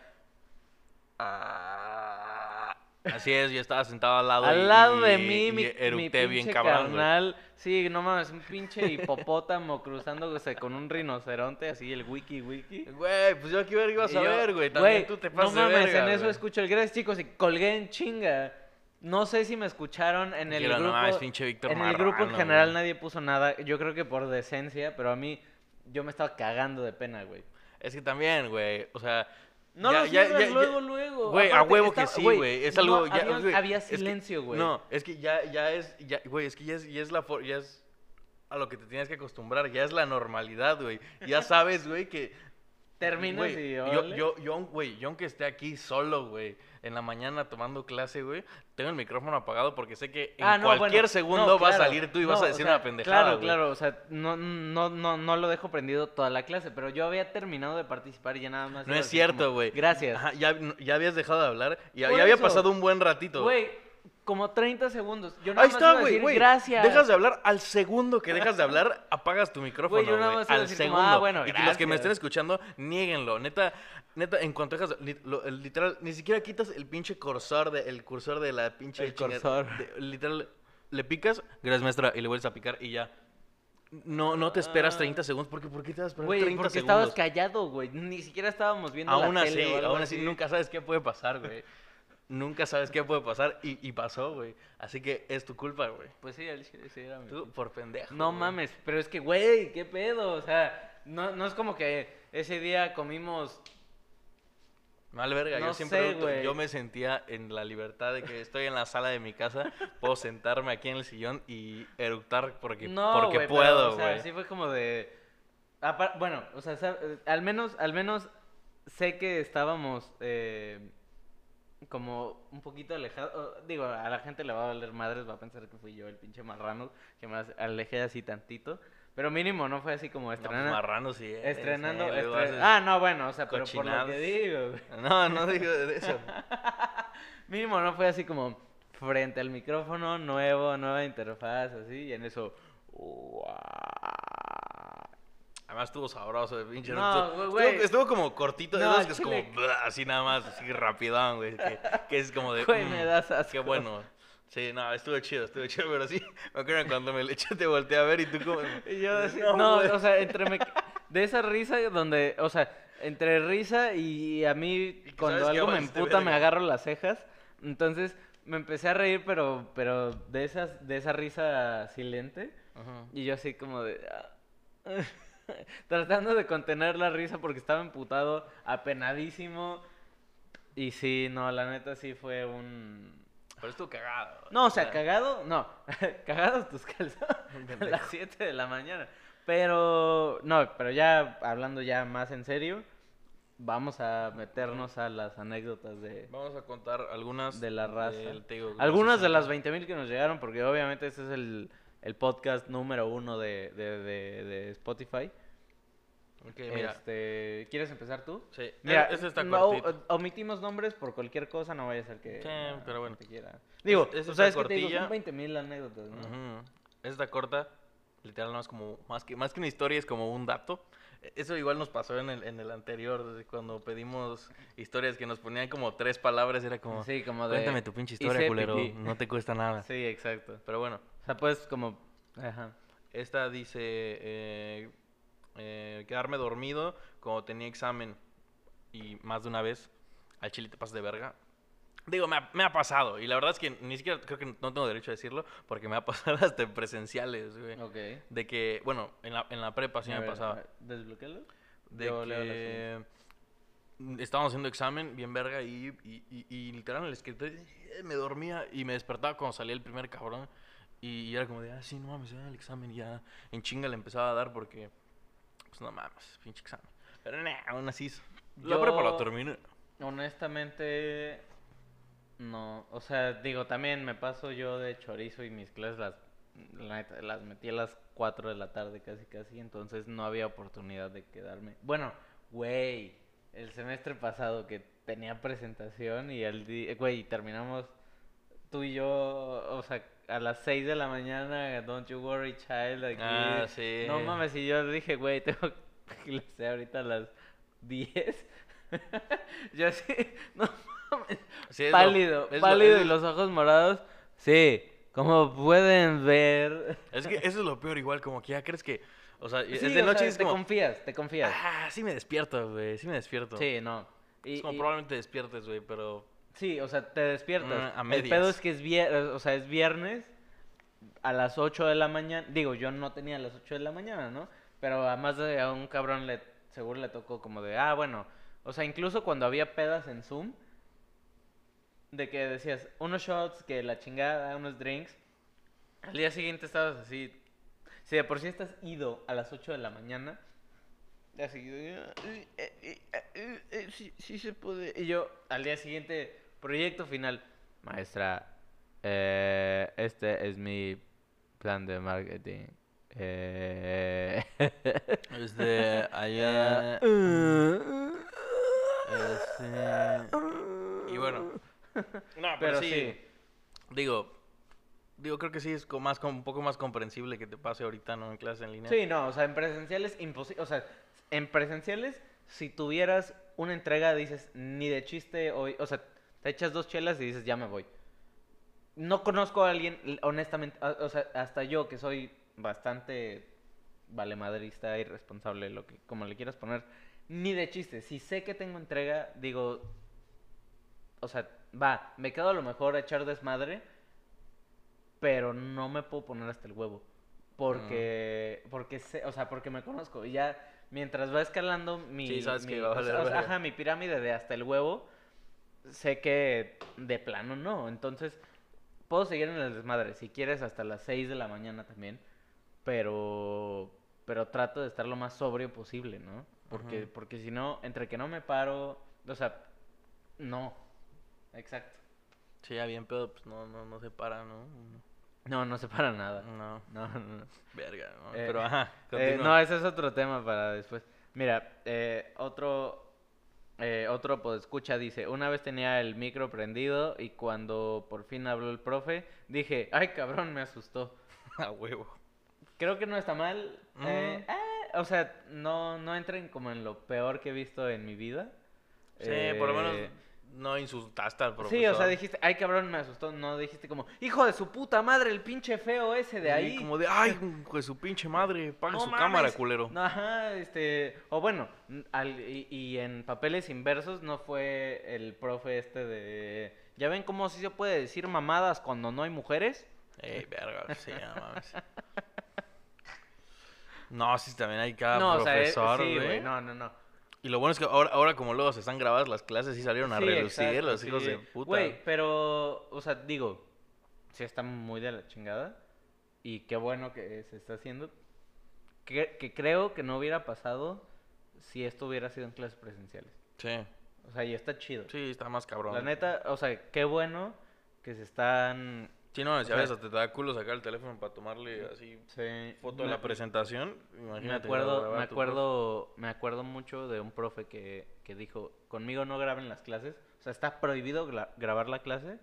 Ah, Así es, yo estaba sentado al lado. y- Al lado de y- mí, y mi, mi eructé bien pinche cabrón, carnal. Sí, no mames, un pinche hipopótamo cruzándose con un rinoceronte, así el wiki wiki. Güey, pues yo aquí ver ibas a ver, güey. También tú te pasas No de mames, verga, en eso escucho el gracias, chicos, y colgué en chinga. No sé si me escucharon en el Quiero, no grupo. mames, pinche Víctor en el grupo en general nadie puso nada. Yo creo que por decencia, pero a mí yo me estaba cagando de pena, güey. Es que también, güey, o sea... No ya- lo ya- ya- luego, luego. Güey, a huevo que sí, güey. Es no, algo... ya, había, güey, había es que- silencio, güey. No, es que ya, ya es... Ya, güey, es que ya es, ya es la... Ya es a lo que te tienes que acostumbrar. Ya es la normalidad, güey. Ya sabes, güey, que... Terminas güey, y yo, yo, yo, güey, yo aunque esté aquí solo, güey, en la mañana tomando clase, güey, tengo el micrófono apagado porque sé que en Ah, no, cualquier bueno, segundo no, va a salir tú y vas a o decir sea, una pendejada, Claro, claro, o sea, no, no, no, no lo dejo prendido toda la clase, pero yo había terminado de participar y ya nada más. No es cierto, güey. Gracias. Ajá, ya, ya habías dejado de hablar y ya, ya había pasado un buen ratito. Güey, como 30 segundos. Yo nada Ahí más está, güey. Gracias. Dejas de hablar al segundo que dejas de hablar, apagas tu micrófono, Güey, yo nada más Al decir como, segundo. "Ah, bueno, y que los que me gracias". estén escuchando, nieguenlo. Neta, neta, en cuanto dejas, li- lo- el literal, ni siquiera quitas el pinche cursor de, el cursor de la pinche El chinga- cursor. de- literal, le picas, gracias maestra, y le vuelves a picar y ya. No, no te esperas Ah. 30 segundos, porque ¿por qué te vas a esperar Güey, 30 porque segundos? estabas callado, güey. Ni siquiera estábamos viendo Aún la así, tele o algo aún así, nunca sabes qué puede pasar, güey. Nunca sabes qué puede pasar y, y pasó, güey. Así que es tu culpa, güey. Pues sí, sí era mi Tú por pendejo. No güey. mames, pero es que, güey, ¿qué pedo? O sea, no, no es como que ese día comimos... Mal verga, No yo siempre sé, güey. yo me sentía en la libertad de que estoy en la sala de mi casa, puedo sentarme aquí en el sillón y eructar porque, No, porque güey, pero, puedo, o sea, güey. sí fue como de... Bueno, o sea, al menos, al menos sé que estábamos eh, como un poquito alejados. o, Digo, a la gente le va a valer madres, va a pensar que fui yo el pinche marrano, que me alejé así tantito. Pero mínimo, no fue así como No, pues, estrenando... marrano sí eres, estrenando... eh, luego estre- haces- Ah, no, bueno, o sea, pero por lo que digo, güey. No, no digo de eso. Mínimo no fue así como frente al micrófono, nuevo, nueva interfaz, así, y en eso. Además estuvo sabroso de pinche. No, estuvo, güey, estuvo- estuvo como cortito, de No, esos que es como así nada más, así rapidón, güey. Que, que es como de. Güey, mm, me das asco. Qué bueno. Sí, no, estuvo chido, estuvo chido, pero sí, me acuerdo cuando me le eché, te volteé a ver y tú como... Y yo decía, No, no, o sea, entre me- de esa risa donde, o sea, entre risa y a mí que cuando algo me emputa me agarro las cejas, entonces me empecé a reír, pero, pero de esas, de esa risa silente, Ajá. y yo así como de, ah, tratando de contener la risa porque estaba emputado, apenadísimo, y sí, no, la neta sí fue un, Pero estuvo cagado. No, o sea, cagado, no. Cagados tus calzones a las 7 de la mañana. Pero, no, pero ya hablando ya más en serio, vamos a meternos a las anécdotas de, Vamos a contar algunas de la raza. del, te digo, Algunas de las 60. 20.000 que nos llegaron, porque obviamente este es el, el podcast número uno de, de, de, de Spotify. Mira. Este, ¿Quieres empezar tú? Sí, Mira, este está no, cortito. o- omitimos nombres por cualquier cosa, no vaya a ser que... Sí, pero bueno. te quiera. Digo, Es- sabes esta que te digo, son cortilla. 20.000 anécdotas, ¿no? Ujú. Esta corta, literal, no es como, más que, más que una historia, es como un dato. E- Eso igual nos pasó en el, en el anterior, cuando pedimos historias que nos ponían como tres palabras, era como, Sí, como de... cuéntame tu pinche historia, culero, pipí". no te cuesta nada. Sí, exacto. Pero bueno, O sea, pues como... Ajá. esta dice, eh, eh, quedarme dormido cuando tenía examen y más de una vez al chile te pasas de verga. Digo, me ha, me ha pasado y la verdad es que ni siquiera creo que no tengo derecho a decirlo porque me ha pasado hasta en presenciales, güey. Ok. De que, bueno, en la, en la prepa sí A me ver, pasaba. De Yo leo la que estábamos haciendo examen bien verga y, y, y- y literal en el escritorio eh, me dormía y me despertaba cuando salía el primer cabrón. Y, y era como de, ah, sí, no mames, ya el examen y ya en chinga le empezaba a dar porque, pues no mames, pinche examen. Pero nah, aún así, la Yo- prepa la terminé. Honestamente, no. O sea, digo, también me paso yo de chorizo y mis clases las, las metí a las 4 de la tarde casi casi, entonces no había oportunidad de quedarme. Bueno, güey, el semestre pasado que tenía presentación y el día, güey, terminamos tú y yo, o sea, a las 6 de la mañana, Don't You Worry Child, aquí. Ah, sí. No mames, y yo dije, güey, tengo clase ahorita a las 10. yo así, no mames. Sí, lo- pálido, lo- pálido es- y los ojos morados. Sí, como pueden ver. Es que eso es lo peor, igual, como que ya crees que, o sea, Sí, es de noche sea, es te como, confías, te confías. ah, sí me despierto, güey, sí me despierto. Sí, no. Y, Es como y- probablemente despiertes, güey, pero... Sí, o sea, te despiertas. Mm, a El pedo es que es viernes, o sea, es viernes a las 8 de la mañana. Digo, yo no tenía a las 8 de la mañana, ¿no? Pero además de a un cabrón le seguro le tocó como de, ah, bueno, o sea, incluso cuando había pedas en Zoom de que decías unos shots, que la chingada, unos drinks, al día siguiente estabas así si de por sí estás ido a las 8 de la mañana, así, eh, eh, eh, sí, sí se puede. Y yo, al día siguiente, proyecto final. Maestra, eh, este es mi plan de marketing. Eh, Este, allá... este... Y bueno. No, pero, Pero sí, sí. Digo, digo, creo que sí es más, un poco más comprensible que te pase ahorita, ¿no? En clase en línea. Sí, no, o sea, en presenciales imposible. O sea, en presenciales, si tuvieras una entrega, dices, ni de chiste hoy. O sea, te echas dos chelas y dices, ya me voy. No conozco a alguien, honestamente, o sea, hasta yo que soy bastante valemadrista, irresponsable, lo que, como le quieras poner, ni de chiste. Si sé que tengo entrega, digo, o sea, va, me quedo a lo mejor a echar desmadre, pero no me puedo poner hasta el huevo. Porque, porque sé, o sea, porque me conozco. Y ya, mientras va escalando mi, Sí, sabes que mi- va a valer o sea, ajá, mi pirámide de hasta el huevo, sé que de plano no. Entonces, puedo seguir en el desmadre, si quieres, hasta las 6 de la mañana también. Pero, pero trato de estar lo más sobrio posible, ¿no? Porque, porque si no, entre que no me paro, o sea, no. Exacto. Sí, ya bien, pero pues no, no, no se para, ¿no? No, no se para nada. No, No, no, no. verga, ¿no? Eh, pero ajá, Eh, no, ese es otro tema para después. Mira, eh, otro, eh, otro pues, escucha dice, una vez tenía el micro prendido y cuando por fin habló el profe, dije, ay cabrón, me asustó. A huevo. Creo que no está mal. eh, ah, o sea, no, no entren como en lo peor que he visto en mi vida. Sí, por lo menos Eh, no insultaste al profesor. Sí, o sea, dijiste, ay cabrón, me asustó. No dijiste como, hijo de su puta madre, el pinche feo ese de Sí, ahí. Como de, ay, hijo de su pinche madre, paga No su mames. cámara, culero. No, Ajá, este, o bueno, al- y, y en papeles inversos no fue el profe este de, ¿ya ven cómo sí se puede decir mamadas cuando no hay mujeres? Ey, verga, sí, no mames. No, sí, también hay cada no, o sea, eh, profesor, sí, güey, no, no, no. Y lo bueno es que ahora, ahora como luego se están grabadas las clases, sí salieron a Sí, relucir exacto, los hijos sí. de puta. Güey, pero, o sea, digo, sí está muy de la chingada. Y qué bueno que se está haciendo. Que, que creo que no hubiera pasado si esto hubiera sido en clases presenciales. Sí, O sea, y está chido. sí, está más cabrón. La neta, o sea, qué bueno que se están... Sí, no, si a veces te da culo sacar el teléfono para tomarle así foto de la presentación. Imagínate. Me acuerdo, me profe. acuerdo, me acuerdo mucho de un profe que, que dijo, conmigo no graben las clases, o sea, está prohibido grabar la clase,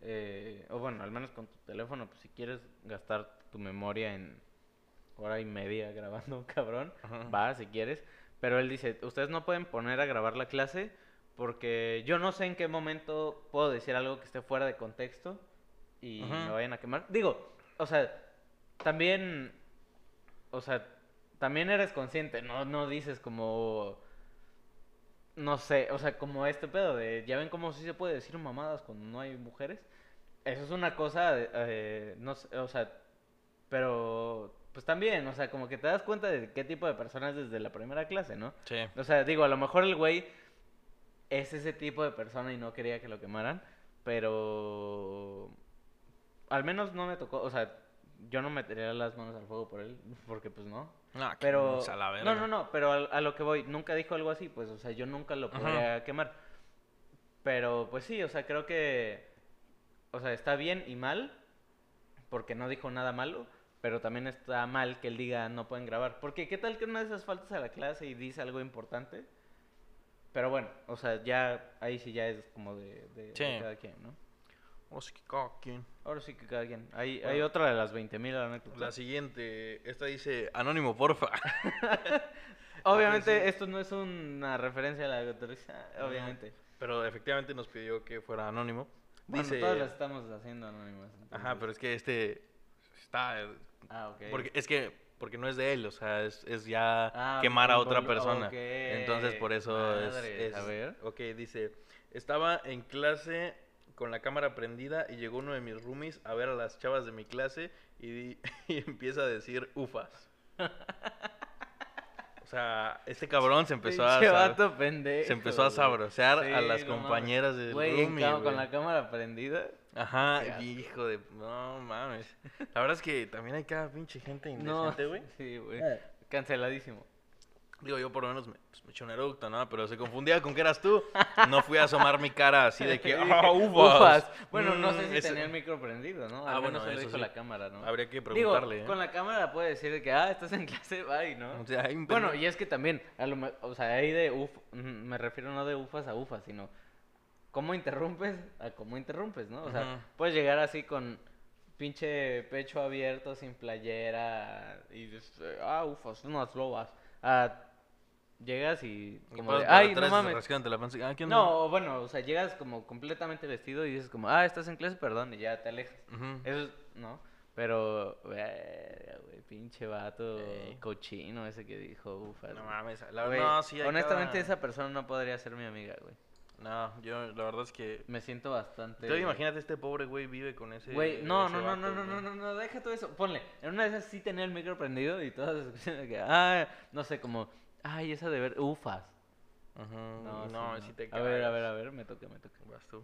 eh, o bueno, al menos con tu teléfono, pues si quieres gastar tu memoria en hora y media grabando un cabrón, Ajá. va si quieres, pero él dice, ustedes no pueden poner a grabar la clase porque yo no sé en qué momento puedo decir algo que esté fuera de contexto y Ajá. me vayan a quemar. Digo, o sea, también, o sea, también eres consciente, no, no dices como, no sé, o sea, como este pedo de, ya ven cómo sí se puede decir mamadas cuando no hay mujeres. Eso es una cosa, eh, no sé, o sea, pero pues también, o sea, como que te das cuenta de qué tipo de personas desde la primera clase, ¿no? Sí. O sea, digo, a lo mejor el güey es ese tipo de persona y no quería que lo quemaran, pero al menos no me tocó, o sea, yo no metería las manos al fuego por él, porque pues no. Que Pero la no, verga. no, no, pero a, a lo que voy, nunca dijo algo así, pues, o sea, yo nunca lo Ajá. podría quemar. Pero pues sí, o sea, creo que o sea, está bien y mal porque no dijo nada malo, pero también está mal que él diga no pueden grabar, porque qué tal que una de esas faltas a la clase y dice algo importante? Pero bueno, o sea, ya ahí sí ya es como de, de- de Sí. cada quien, ¿no? O sea, que cada quien. Ahora sí que cada quien. Hay, hay otra de las 20.000 anécdotas. La siguiente, esta dice, anónimo, porfa. Obviamente Ah, sí. esto no es una referencia a la cotorriza, obviamente. Pero efectivamente nos pidió que fuera anónimo. Bueno, Dice... todas las estamos haciendo anónimas. Ajá, pero es que este está... Ah, ok. Porque, es que, porque no es de él, o sea, es, es ya Ah, quemar a otra persona. ok, Entonces, por eso es, es- a ver. Ok, dice, estaba en clase con la cámara prendida y llegó uno de mis roomies a ver a las chavas de mi clase y, di- y empieza a decir ufas. O sea, este cabrón se empezó a... Vato pendejo, Se empezó a güey. sabrosear a las no mames. compañeras del Güey, roomie, cama- con güey. la cámara prendida. Ajá, hijo de... No mames. La verdad es que también hay cada pinche gente No, indecente, güey. sí, güey. Eh. Canceladísimo. Digo, yo por lo menos me, pues, me eché un eructo, ¿no? Pero se confundía con que eras tú. No fui a asomar mi cara así de que, ¡ah, ufas! Bueno, no sé Mm, si ese- tenía el micro prendido, ¿no? Ah, Al bueno, menos se lo eso dijo sí. la cámara, ¿no? Habría que Digo, preguntarle, ¿eh? con la cámara puede decir de que, ah, estás en clase, bye, ¿no? O sea, hay un Bueno, y es que también, a lo, o sea, ahí de uf, mm, me refiero no de ufas a ufas, sino cómo interrumpes a cómo interrumpes, ¿no? O sea, puedes llegar así con pinche pecho abierto, sin playera, y dices, ah, ufas, unas lobas. Ah, llegas y como de, ay, no mames. la panza, ah. No, bueno, o sea, llegas como completamente vestido y dices como, ah, estás en clase, perdón, y ya te alejas. Ujú. Eso es, ¿no? Pero, güey, pinche vato Ey. cochino ese que dijo, ufa. No mames, la Güey, no, sí honestamente cada- esa persona no podría ser mi amiga, güey. No, yo la verdad es que... Me siento bastante... Tú imagínate, este pobre güey vive con ese... Güey, no, ese no, no, vato, no, no, no, no, no, deja todo eso. Ponle, en una de esas sí tenía el micro prendido y todas las que, ah, no sé, como, ay, esa de ver, ufas. Ujú, No, no, sí, sí te A ver, a ver, a ver, me toca, me toca. Vas tú.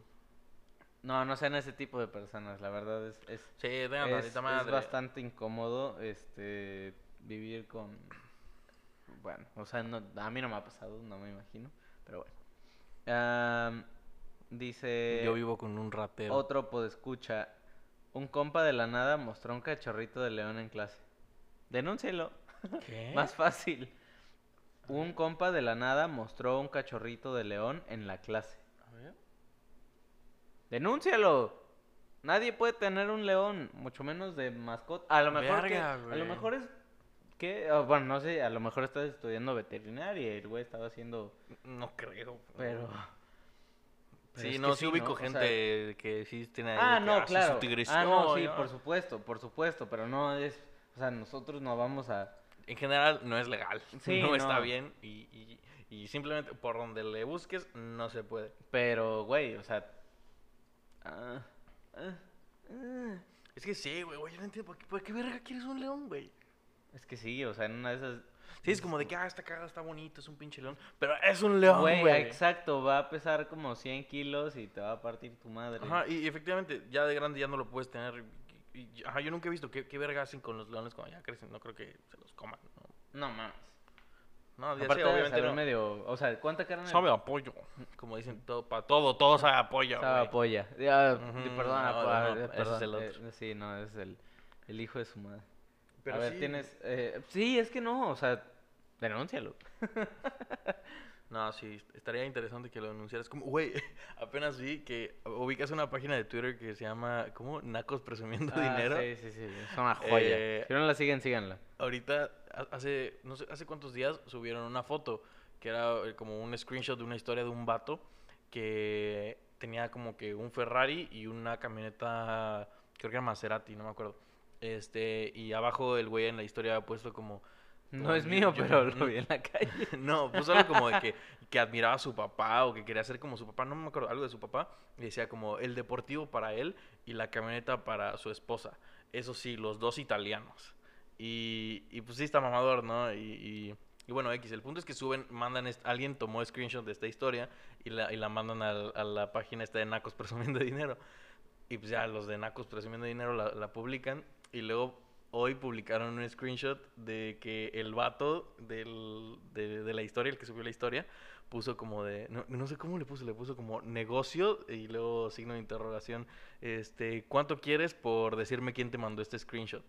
No, no sean ese tipo de personas, la verdad es, es, Sí, tengan es, es bastante incómodo este vivir con bueno o sea no, a mí no me ha pasado no me imagino pero bueno dice Yo vivo con un ratero. otro podescucha un compa de la nada mostró un cachorrito de león en clase denúncielo ¿Qué? más fácil un compa de la nada mostró un cachorrito de león en la clase A ver. Denúncialo. Nadie puede tener un león, mucho menos de mascota. A lo mejor que- a lo mejor es que ah, bueno, no sé, a lo mejor estás estudiando veterinaria y el güey estaba haciendo No creo. pero pero Sí, no, que sí ubico ¿no? O sea, gente que sí tiene ahí Ah, no, sí, su claro. Ah, no, sí, ¿no? por supuesto, por supuesto, pero no es, o sea, nosotros no vamos a En general no es legal. Sí, no, está bien y, y, y simplemente por donde le busques no se puede. pero güey, o sea, ah, ah, ah. Es que sí, güey, güey, yo no entiendo por qué, por qué verga quieres un león, güey. es que sí, o sea, en una de esas Sí, es como de que, ah, esta cagada está bonito, es un pinche león. Pero es un león, Güey, güey. exacto, va a pesar como 100 kilos y te va a partir tu madre. Ajá, y efectivamente, ya de grande ya no lo puedes tener. Y, y- ajá, yo nunca he visto qué, qué verga hacen con los leones cuando ya crecen. No creo que se los coman. No, No mames. no ya Aparte sé, obviamente no. medio, o sea, ¿cuánta carne? Sabe a pollo. Como dicen, todo, para todo, todo sabe a pollo. Sabe a polla. Ya, perdona, no, pa- no, eh, ese es perdón, el eh, otro. sí, no, es el, el hijo de su madre. Pero a ver, sí, tienes... eh, sí, es que no, o sea, denúncialo. No, sí, estaría interesante que lo anunciaras. Como, güey, apenas vi que ubicas una página de Twitter que se llama, ¿cómo? Nacos presumiendo Ah, dinero. Sí, sí, sí, es una joya. Eh, si no la siguen, síganla. Ahorita, ha- hace, no sé, hace cuántos días subieron una foto que era eh, como un screenshot de una historia de un vato que tenía como que un Ferrari y una camioneta, creo que era Maserati, no me acuerdo. Este, y abajo el güey en la historia había puesto como, No es mío, yo- pero lo vi en la calle. no, puso algo como de que, que admiraba a su papá o que quería ser como su papá, no me acuerdo, algo de su papá. Y decía como el deportivo para él y la camioneta para su esposa. Eso sí, los dos italianos. Y, y pues sí está mamador, ¿no? Y, y, y bueno, X, el punto es que suben, mandan, alguien tomó screenshot de esta historia y la, y la mandan al- a, la página esta de Nacos presumiendo dinero. Y pues ya los de Nacos presumiendo dinero la, la publican y luego hoy publicaron un screenshot de que el vato del, de, de la historia, el que subió la historia, puso como de, no, no sé cómo le puso, le puso como negocio y luego signo de interrogación, este, ¿cuánto quieres por decirme quién te mandó este screenshot?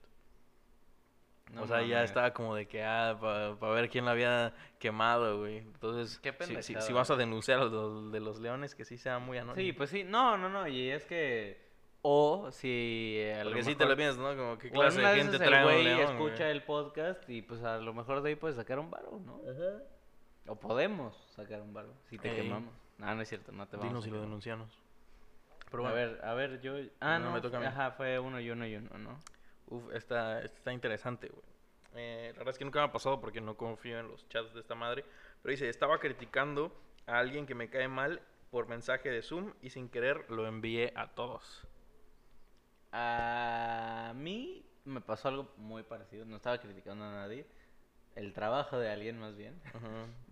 No o sea, ya estaba como de que, ah, para ver quién lo había quemado, güey. Entonces, Qué si- si, si, vas a denunciar a los de los leones, que sí sea muy anónimo. Sí, pues sí, no, no, no, y es que... O si a lo Porque sí te lo piensas, ¿no? Como qué o clase de gente el trae un güey león, escucha güey? el podcast y pues a lo mejor de ahí puedes sacar un varo, ¿no? O podemos sacar un varo si te Ey. quemamos. No, no es cierto, no te vamos Dinos a si lo denunciamos. Pero a ver, a ver, yo... Ah, No, no, me toca a mí. ajá, fue uno y uno y uno, ¿no? uf, está, está interesante, güey. Eh, la verdad es que nunca me ha pasado porque no confío en los chats de esta madre. Pero dice, estaba criticando a alguien que me cae mal por mensaje de Zoom y sin querer lo envié a todos. A mí me pasó algo muy parecido, no estaba criticando a nadie, el trabajo de alguien más bien,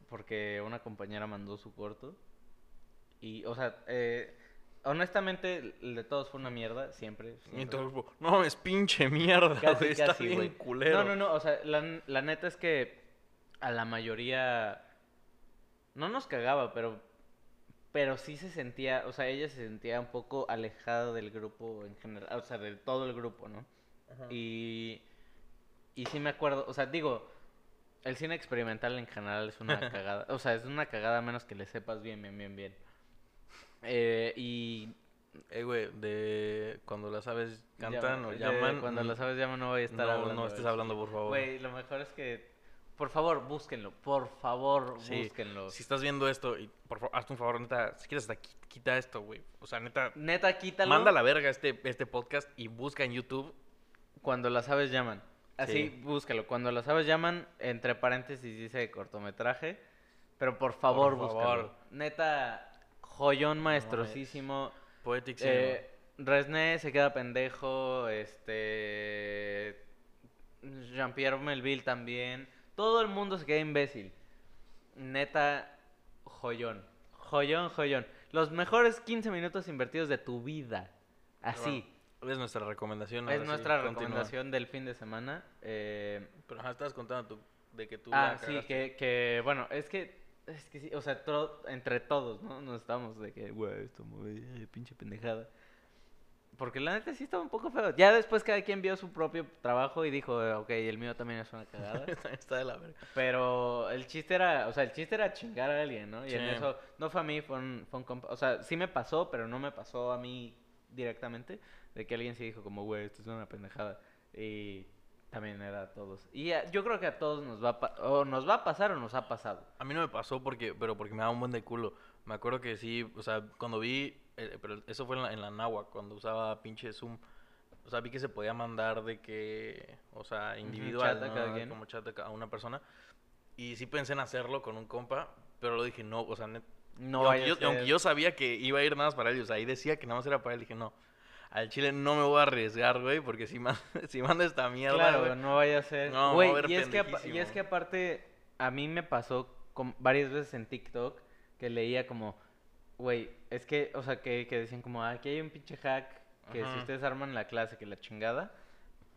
porque una compañera mandó su corto y, o sea, eh, honestamente, el de todos fue una mierda, siempre. Y siempre. todo el grupo, no, es pinche mierda, Casi, está casi, bien culero. No, no, no, o sea, la, la neta es que a la mayoría no nos cagaba, pero pero sí se sentía, o sea, ella se sentía un poco alejada del grupo en general, o sea, de todo el grupo, ¿no? Ajá. Y y sí me acuerdo, o sea, digo, el cine experimental en general es una cagada, o sea, es una cagada a menos que le sepas bien, bien, bien, bien. Eh, y Eh, güey, de cuando las aves cantan o llaman. Cuando mm, las sabes llaman no voy a estar no, hablando. no estés hablando, por favor. Güey, lo mejor es que, por favor, búsquenlo. Por favor, Sí, búsquenlo. Si estás viendo esto, y por favor, hazte un favor, neta, si quieres hasta qui- quita esto, güey. O sea, neta, Neta, quítalo. manda la verga este, este podcast y busca en YouTube. Cuando las aves llaman. Así, Sí. búscalo. Cuando las aves llaman, entre paréntesis dice cortometraje. Pero por favor, Por búscalo. favor. Neta, joyón maestrosísimo. Poetic Cinema. Eh, Resné se queda pendejo. Este. Jean-Pierre Melville también. Todo el mundo se queda imbécil. Neta, joyón. Joyón, joyón. Los mejores 15 minutos invertidos de tu vida. Así. es nuestra recomendación. es sí, nuestra continúa. recomendación del fin de semana. Eh, Pero ajá, estabas contando tú, de que tú. ah, sí, que, que, bueno, es que, es que sí, o sea, entre todos, ¿no? Nos estamos de que, güey, esto muy, pinche pendejada. Porque la neta sí estaba un poco feo. Ya después cada quien vio su propio trabajo y dijo, eh, ok, el mío también es una cagada. Está de la verga. Pero el chiste era, o sea, el chiste era chingar a alguien, ¿no? Y en Sí. eso, no fue a mí, fue un, fue un compa. O sea, sí me pasó, pero no me pasó a mí directamente. De que alguien sí dijo como, güey, esto es una pendejada. Y también era a todos. Y a- yo creo que a todos nos va a, o nos va a pasar o nos ha pasado. A mí no me pasó porque, pero porque me daba un buen de culo. Me acuerdo que sí, o sea, cuando vi, eh, pero eso fue en la, en la náhuatl, cuando usaba pinche Zoom. O sea, vi que se podía mandar de que, o sea, individual, a ¿no? cada quien. como chat a una persona. Y sí pensé en hacerlo con un compa, pero lo dije, no, o sea, net- No aunque, yo, aunque yo sabía que iba a ir nada más para él, o sea, ahí decía que nada más era para él, dije, no. al chile no me voy a arriesgar, güey, porque si, man- si manda esta mierda, Claro, güey. no vaya a ser. No, Güey, a ver y, es que, y es que aparte, a mí me pasó con, varias veces en TikTok que leía como, güey, es que, o sea, que, que decían como, "Ah, aquí hay un pinche hack, que si ustedes arman la clase, que la chingada,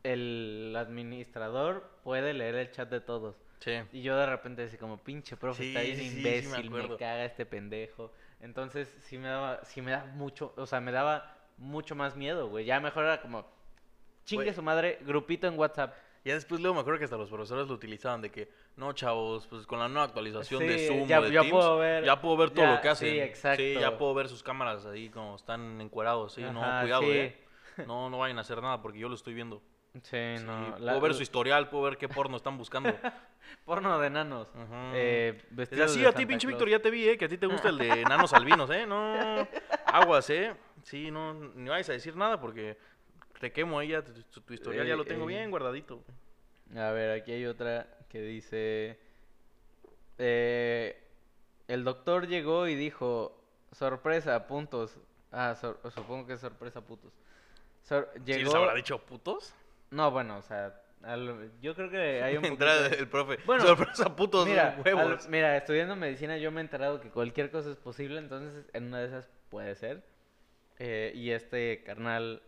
el administrador puede leer el chat de todos. Sí. Y yo de repente decía como, pinche profe, está bien sí, me imbécil, me, acuerdo. caga este pendejo. Entonces sí me daba, sí me da mucho, o sea, me daba mucho más miedo, güey. Ya mejor era como, chingue Güey. su madre, grupito en WhatsApp. Ya después luego me acuerdo que hasta los profesores lo utilizaban de que, no, chavos, pues con la nueva actualización de Sí, Zoom ya- o de ya Teams, puedo ver- ya puedo ver todo ya, lo que hacen. sí, exacto. ya puedo ver sus cámaras ahí como están encuerados, sí, no, cuidado, sí. eh. No, no vayan a hacer nada porque yo lo estoy viendo. Sí, Sí, no. puedo la- ver su historial, puedo ver qué porno están buscando. Porno de enanos. Eh, Es vestidos así, de a ti, pinche. Víctor, ya te vi, ¿eh? Que a ti te gusta el de enanos albinos, ¿eh? No, aguas, ¿eh? Sí, no, ni vayas a decir nada porque te quemo ahí, ya, tu, tu- historial ya lo tengo eh. bien guardadito. A ver, aquí hay otra que dice... eh, el doctor llegó y dijo, sorpresa, puntos. Ah, sor- supongo que es sorpresa, putos. Sor- ¿Sí llegó... les habrá dicho putos? No, bueno, o sea, al- yo creo que hay un Entrada poquito de- del profe. Bueno, sorpresa, putos Mira, huevos. al- mira, estudiando medicina yo me he enterado que cualquier cosa es posible, entonces en una de esas puede ser. Eh, y este carnal,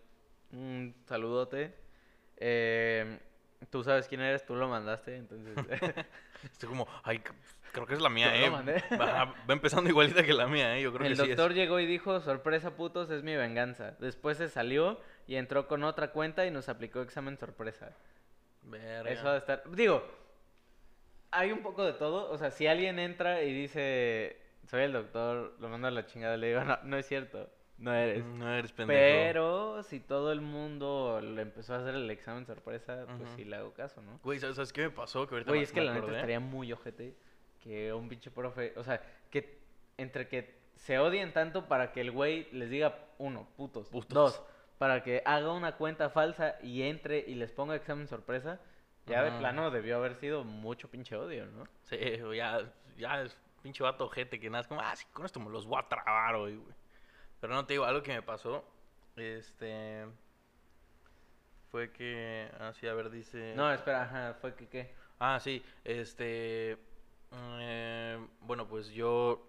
un saludote. Eh, tú sabes quién eres, tú lo mandaste, entonces... Estoy como, ay, creo que es la mía, Yo lo ¿eh? mandé. Va, va empezando igualita que la mía, ¿eh? Yo creo El que sí doctor llegó y dijo, sorpresa putos, es mi venganza. Después se salió y entró con otra cuenta y nos aplicó examen sorpresa. es. Verga. Eso ha de estar. Digo, hay un poco de todo. O sea, si alguien entra y dice, soy el doctor, lo mando a la chingada, le digo, no, no es cierto, no eres. No eres pendejo. Pero si todo el mundo le empezó a hacer el examen sorpresa, pues Ujú. sí le hago caso, ¿no? Güey, ¿sabes, sabes qué me pasó? Que ahorita Güey, es que la neta estaría muy ojete que un pinche profe, o sea, que entre que se odien tanto para que el güey les diga, uno, putos, Putos. dos, para que haga una cuenta falsa y entre y les ponga examen sorpresa, ya de plano debió haber sido mucho pinche odio, ¿no? Sí, ya, ya es pinche vato ojete que nada, es como, ah, sí, con esto me los voy a trabar hoy, güey. Pero no te digo, algo que me pasó, este, fue que, así, a ver, dice... No, espera, ajá, fue que qué. Ah, sí, este, eh, bueno, pues yo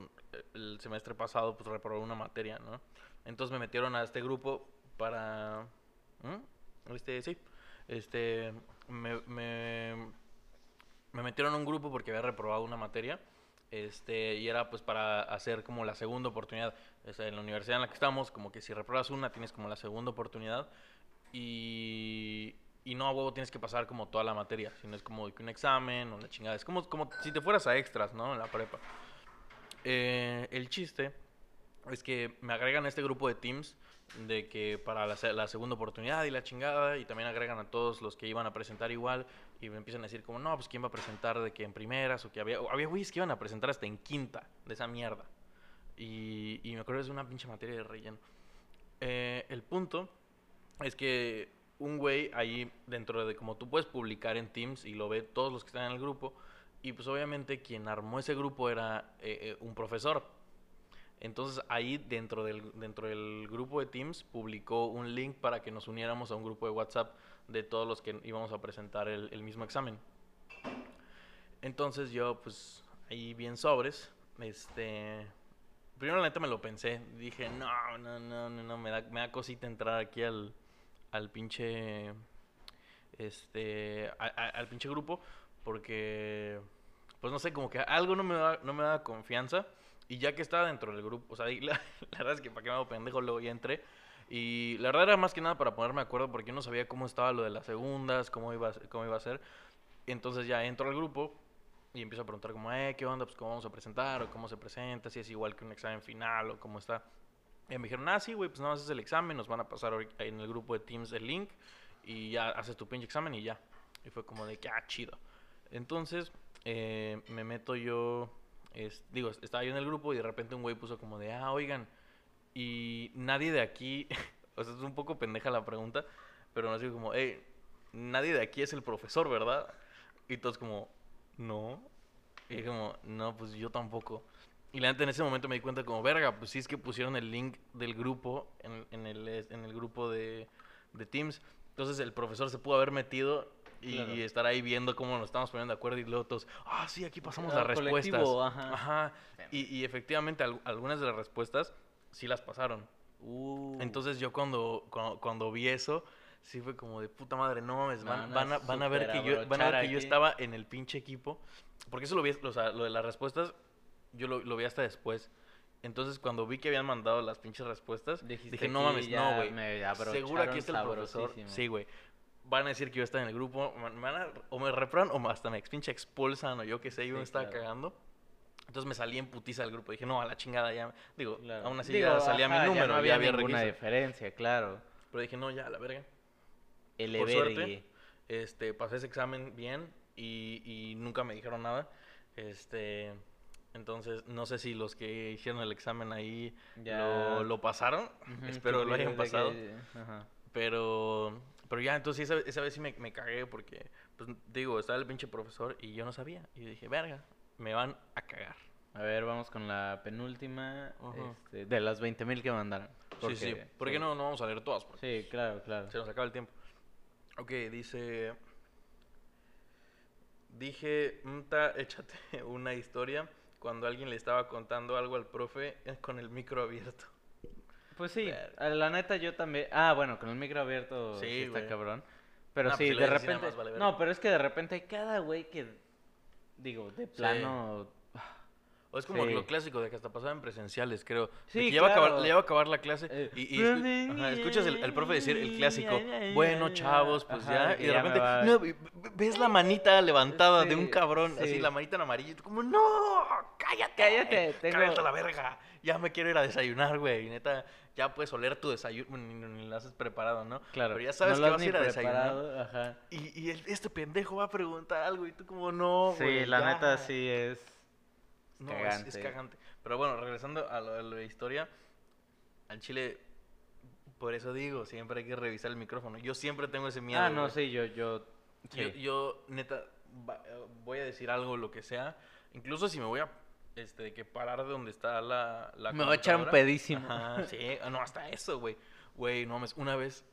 el semestre pasado pues reprobé una materia, ¿no? Entonces me metieron a este grupo para, ¿Mm? este, sí, este, me, me, me metieron a un grupo porque había reprobado una materia, este, y era pues para hacer como la segunda oportunidad, o en la universidad en la que estamos, como que si repruebas una tienes como la segunda oportunidad, y, no a huevo tienes que pasar como toda la materia, sino es como un examen o la chingada. Es como, si te fueras a extras, ¿no? En la prepa. Eh, el chiste es que me agregan este grupo de Teams de que para la segunda oportunidad y la chingada, y también agregan a todos los que iban a presentar igual, y me empiezan a decir como, no, pues quién va a presentar de que en primeras, o que había, o había güeyes que iban a presentar hasta en quinta, de esa mierda. Y, y me acuerdo es una pinche materia de relleno. Eh, el punto es que un güey ahí dentro de como tú puedes publicar en Teams y lo ve todos los que están en el grupo y pues obviamente quien armó ese grupo era eh, eh, un profesor. Entonces ahí dentro del, dentro del grupo de Teams publicó un link para que nos uniéramos a un grupo de WhatsApp de todos los que íbamos a presentar el, el mismo examen. Entonces yo pues ahí bien sobres, este... Primero la neta me lo pensé, dije, no, no, no, no, no, me da, me da cosita entrar aquí al, al pinche, este, al pinche grupo, porque, pues no sé, como que algo no me da, no me da confianza, y ya que estaba dentro del grupo, o sea, la, la verdad es que para qué me hago pendejo, luego ya entré, y la verdad era más que nada para ponerme de acuerdo, porque yo no sabía cómo estaba lo de las segundas, cómo iba, cómo iba a ser, entonces ya entro al grupo, y empiezo a preguntar como, eh, ¿qué onda? Pues cómo vamos a presentar, o cómo se presenta, si es igual que un examen final, o cómo está. Y me dijeron, ah, sí, güey, pues nada más es el examen, nos van a pasar en el grupo de Teams el link, y ya haces tu pinche examen y ya. Y fue como de que, ah, chido. Entonces, eh, me meto yo, es- digo, estaba yo en el grupo y de repente un güey puso como de, ah, oigan, y nadie de aquí, o sea, es un poco pendeja la pregunta, pero nos dijo como, hey, nadie de aquí es el profesor, ¿verdad? Y todos como, no. Y como, no, pues yo tampoco. Y la neta en ese momento me di cuenta como, verga, pues sí es que pusieron el link del grupo en, en el, en el grupo de, de Teams. Entonces el profesor se pudo haber metido y Claro. estar ahí viendo cómo nos estamos poniendo de acuerdo y luego todos, ah, sí, aquí pasamos las respuestas. colectivo, ajá. Ajá. Y, y efectivamente al- algunas de las respuestas sí las pasaron. Uh, Entonces yo cuando, cuando, cuando vi eso, sí fue como de puta madre, no mames, van, Van a van, a, ver que yo, van a ver que yo estaba en el pinche equipo. Porque eso lo vi, o sea, lo de las respuestas, yo lo, lo vi hasta después. Entonces cuando vi que habían mandado las pinches respuestas, Dijiste dije, no mames, ya no, güey. Seguro aquí está el profesor. Sí, güey. Van a decir que yo estaba en el grupo, van a- o me reprueban o hasta me pinche expulsan o yo qué sé, yo Sí, me estaba claro. cagando. Entonces me salí en putiza del grupo. Dije, no, a la chingada ya. Digo, Claro. aún así Digo, ya salía ajá, mi número, ya, no ya había había ninguna registro. diferencia, claro. Pero dije, no, ya, a la verga. El Por suerte, este, pasé ese examen bien y, y nunca me dijeron nada. Este, entonces, no sé si los que hicieron el examen ahí Ya. lo, lo pasaron. Ujú, Espero que lo hayan pasado. que-. Pero, pero ya, entonces esa, esa vez sí me, me cagué porque, pues digo, estaba el pinche profesor y yo no sabía. Y dije, verga, me van a cagar. A ver, vamos con la penúltima este, de las 20.000 que mandaron. sí, sí. ¿Por qué no, no vamos a leer todas? Porque Sí, claro, claro. Se nos acaba el tiempo. Ok, dice. Dije, Mta, échate una historia cuando alguien le estaba contando algo al profe con el micro abierto. Pues sí, a la neta yo también. Ah, bueno, con el micro abierto Sí, sí, está cabrón. Pero No, sí, pues, si lo de repente. vale no, pero es que de repente hay cada güey que. Digo, de plano. O es como Sí. lo clásico de que hasta pasaba en presenciales, creo. De Sí, que ya va a acabar, claro. ya va a acabar la clase Eh, y, y escu- ajá, escuchas el, el profe decir el clásico, bueno chavos, pues Ajá, ya, y de repente, no, ves la manita levantada de un Sí, cabrón, así sí. la manita en amarillo, y tú como, no, cállate, Cállate, tengo- cállate a la verga, ya me quiero ir a desayunar, güey, y neta, ya puedes oler tu desayuno, ni, ni- ni lo haces preparado, ¿no? Claro. Pero ya sabes no que vas a ir a desayunar. Ajá. Y, y el- este pendejo va a preguntar algo y tú como, no, Sí, güey, la ya". neta sí es. No, es- cagante. Es, cagante. Pero bueno, regresando a lo, a lo de historia, al chile, por eso digo, siempre hay que revisar el micrófono. Yo siempre tengo ese miedo. ah, no, sí, yo. yo, sí. Yo, yo, neta, va- voy a decir algo, lo que sea. Incluso si me voy a este, de que parar de donde está la. la Me voy a echar un pedísimo. Ajá, sí, no, hasta eso, güey. Güey, no mames, una vez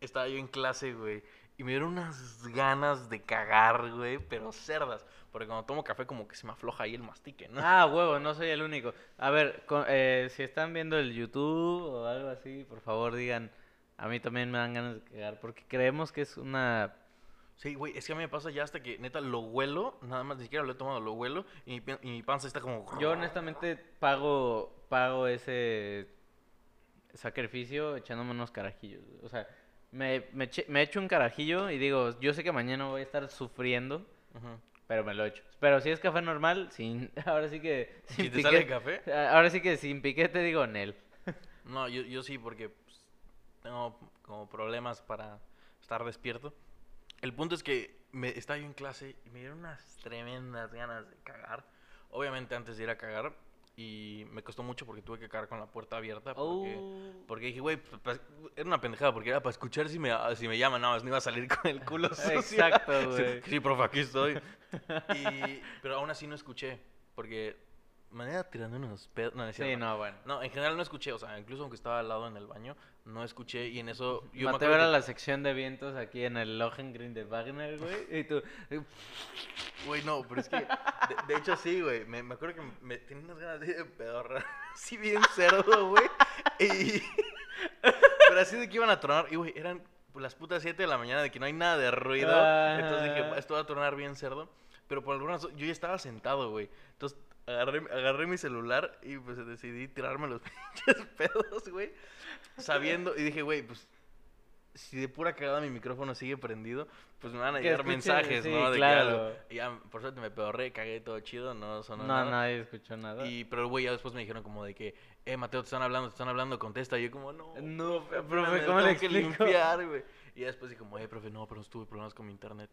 estaba yo en clase, güey, y me dieron unas ganas de cagar, güey, pero cerdas. Porque cuando tomo café, como que se me afloja ahí el mastique, ¿no? Ah, huevo, no soy el único. A ver, co- eh, si están viendo el YouTube o algo así, por favor digan, a mí también me dan ganas de cagar, porque creemos que es una... Sí, güey, es que a mí me pasa ya hasta que neta lo huelo, nada más ni siquiera lo he tomado, lo huelo y mi, y mi panza está como. Yo honestamente pago, pago ese sacrificio echándome unos carajillos. O sea, me, me, me echo un carajillo y digo, yo sé que mañana voy a estar sufriendo, pero me lo echo. Pero si es café normal, sin, ahora sí que... Si sin te sale piquete- café. Ahora sí que sin piquete digo Nel. No, yo, yo sí, porque pues, tengo como problemas para estar despierto. El punto es que me, estaba yo en clase y me dieron unas tremendas ganas de cagar. Obviamente antes de ir a cagar. Y me costó mucho porque tuve que cagar con la puerta abierta. Porque, Oh. porque dije, güey, pues, pues, era una pendejada porque era para escuchar si me, si me llaman. No, no iba a salir con el culo sucio. Exacto, Sí, güey. Sí, profe, aquí estoy. Y, pero aún así no escuché. Porque me iba tirando unos pedos. No, no Sí, no, bueno. No, en general no escuché, o sea, incluso aunque estaba al lado en el baño, no escuché y en eso yo me Mateo acuerdo era que- la sección de vientos aquí en el Lohengrin de Wagner, güey. Y tú, Güey, no, pero es que, de, de hecho sí, güey, me, me acuerdo que me tenía unas ganas de pedorra, así bien cerdo, güey, y... Pero así de que iban a tronar, y güey, eran las putas 7 de la mañana de que no hay nada de ruido, entonces dije, Ajá. esto va a tronar bien cerdo, pero por alguna razón, yo ya estaba sentado, güey, entonces agarré, agarré mi celular y pues decidí tirarme los pinches pedos, güey, sabiendo, y dije, güey, pues... Si de pura cagada mi micrófono sigue prendido, pues me van a Que llegar mensajes, sí, ¿no? De que claro. algo. Y ya, por suerte me pedorré, cagué todo chido, no sonó no, nada. nadie escuchó nada. Y, pero güey, ya después me dijeron como de que, eh, Mateo, te están hablando, te están hablando, contesta. Y yo como, no, No, profe, ¿cómo le tengo que limpiar, güey. Y ya después dije como, eh, profe, no, pero tuve problemas con mi internet.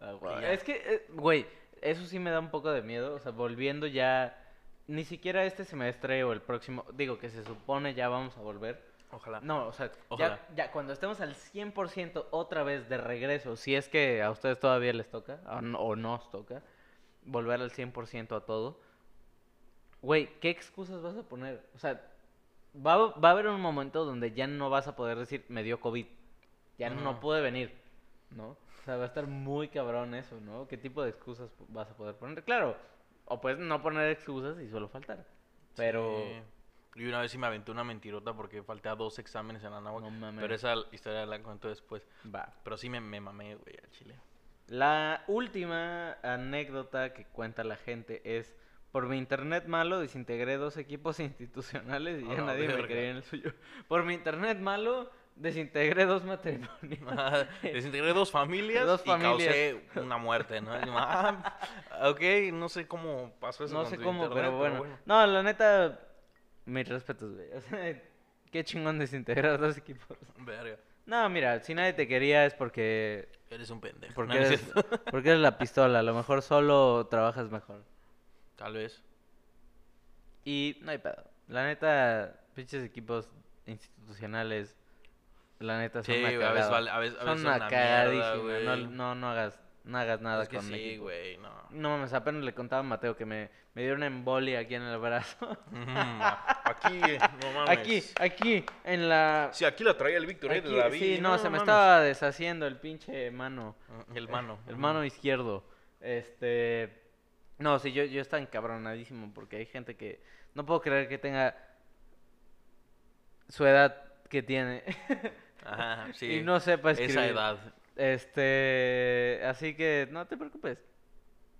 Ah, ya. Es que, eh, güey, eso sí me da un poco de miedo. O sea, volviendo ya, ni siquiera este semestre o el próximo, digo que se supone ya vamos a volver. Ojalá. No, o sea, Ojalá. ya, ya cuando estemos al 100% otra vez de regreso, si es que a ustedes todavía les toca, o no, o nos toca, volver al 100% a todo, güey, ¿qué excusas vas a poner? O sea, va, a- va a haber un momento donde ya no vas a poder decir, me dio COVID. Ya no pude venir, ¿no? O sea, va a estar muy cabrón eso, ¿no? ¿Qué tipo de excusas vas a poder poner? Claro, o puedes no poner excusas y solo faltar. Pero... Sí. Y una vez sí me aventé una mentirota porque falté a dos exámenes en la náhuatl. No mames. Pero esa historia la cuento después. Va. Pero sí me, me mamé, güey, al chile. La última anécdota que cuenta la gente es, por mi internet malo desintegré dos equipos institucionales y A ya la nadie me creía en el suyo. Por mi internet malo desintegré dos matrimonios. Desintegré dos familias Dos y causé una muerte, ¿no? Ah, ok, no sé cómo pasó eso no sé cómo, internet, pero bueno. No, la neta, mis respetos, güey. O sea, qué chingón desintegrar dos equipos. Verga, No, mira, si nadie te quería es porque... eres un pendejo. Porque, No, eres, porque eres la pistola. A lo mejor solo trabajas mejor. Tal vez. Y no hay pedo. La neta, pinches equipos institucionales, la neta son Sí, una a veces vale- a veces- a son veces una son una cagadísima. mierda, no, no, no hagas, no hagas nada es que con sí, güey, no. No mames, apenas le contaba a Mateo que me, me dio una embolia aquí en el brazo. Mm, aquí, no mames. aquí, aquí, en la... Sí, aquí la traía el Víctor, eh, de David. sí, no, se me estaba deshaciendo el pinche mano. Mm, El mano. El mano izquierdo. Este. No, sí, yo, yo estaba encabronadísimo porque hay gente que. No puedo creer que tenga. Su edad que tiene. Ajá, sí. y no sepa escribir. Esa edad. Este. Así que no te preocupes.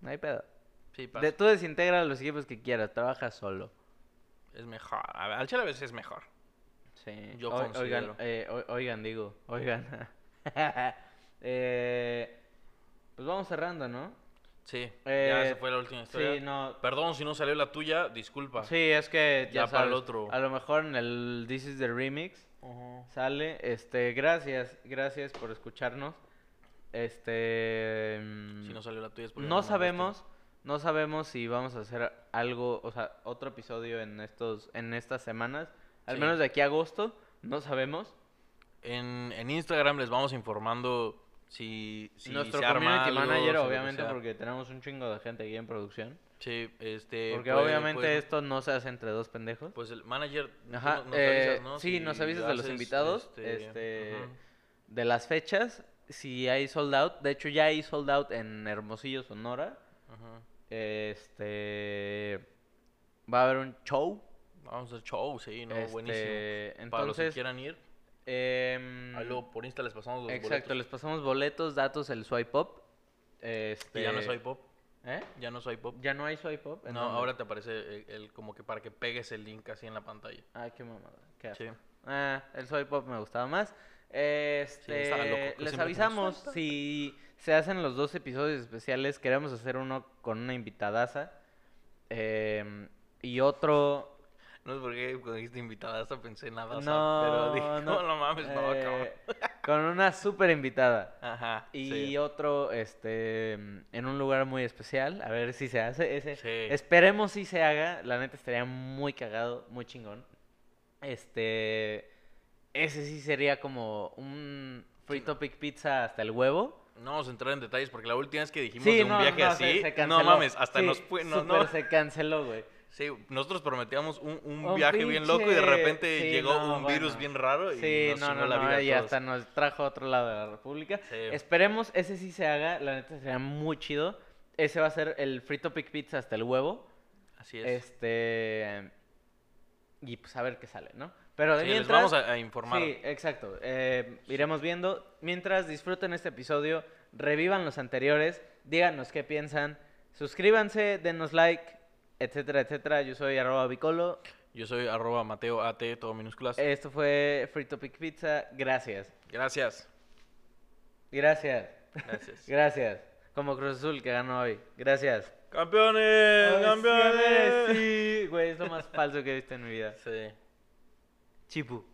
No hay pedo. Sí, pasa. De, tú desintegra los equipos que quieras. Trabaja solo. Es mejor. A ver, al chile a veces es mejor. Sí. Yo Oi- considero. Oigan, eh, o- oigan, digo. Oigan. eh, pues vamos cerrando, ¿no? Sí, Eh, ya esa fue la última historia. Sí, no. Perdón si no salió la tuya, disculpa. Sí, es que ya, Ya para el otro. A lo mejor en el This is the Remix Ujú. sale. Este, gracias, gracias por escucharnos. Este. mm, Si no salió la tuya es porque no mandaste. sabemos, no sabemos si vamos a hacer algo, o sea, otro episodio en estos, en estas semanas. Al Sí. menos de aquí a agosto, no sabemos. En, en Instagram les vamos informando si, si Nuestro se arma community algo, manager, obviamente, porque tenemos un chingo de gente aquí en producción. Sí, este... Porque pues- obviamente pues, esto no se hace entre dos pendejos. Pues el manager... Ajá, nos- nos eh, avisas, ¿no? sí, Si nos avisas de los invitados, este, este, de las fechas, si hay sold out. De hecho, ya hay sold out en Hermosillo, Sonora. Ujú. Este. Va a haber un show. Vamos a hacer show, sí, no, este, buenísimo. Para los que Entonces, quieran ir, ahí luego por Insta les pasamos los exacto, boletos. les pasamos boletos, datos, el swipe up. Este, Y ya no soy pop, ¿Eh? ya no soy pop. Ya no hay up. ¿En No, dónde? ahora te aparece el, el- como que para que pegues el link así en la pantalla. Ay, qué mamada. Qué. Sí. Ah, el soy pop me gustaba más. Este, loco, les avisamos si se hacen los dos episodios especiales. Queremos hacer uno con una invitadaza. em, y otro. No sé por qué cuando dijiste invitada hasta pensé nada, No, pero dije, no, no, no mames, no, eh, cabrón. Con una súper invitada. Ajá, Y sí. otro, este, en un lugar muy especial. A ver si se hace. Ese, Sí. Esperemos si se haga. La neta estaría muy cagado, muy chingón. Este, ese sí sería como un free topic pizza hasta el huevo. No vamos a entrar en detalles porque la última vez que dijimos Sí, de un no, viaje no, así, se- se no mames, hasta nos fue, no, no. se canceló, güey. Sí, nosotros prometíamos un, un Un viaje bien loco y de repente sí, llegó no, un virus bien raro y Sí, nos no, chingó no, la vida y todos. hasta nos trajo a otro lado de la República. Sí. Esperemos ese sí se haga, la neta sería muy chido. Ese va a ser el free topic pizza hasta el huevo. Así es. Este, y pues a ver qué sale, ¿no? Pero de Sí, les mientras... vamos a, a informar. Sí, exacto. Eh, iremos viendo. Mientras disfruten este episodio, revivan los anteriores, díganos qué piensan, suscríbanse, denos like, etcétera, etcétera. Yo soy arroba bicolo. Yo soy arroba Mateo AT, todo minúsculas. Esto fue Free Topic Pizza. Gracias. Gracias. Gracias. Gracias. Gracias. Como Cruz Azul que ganó hoy. Gracias. ¡Campeones! Ay, ¡Campeones! Sí, güey, es lo más falso que he visto en mi vida. Sí. Chipu.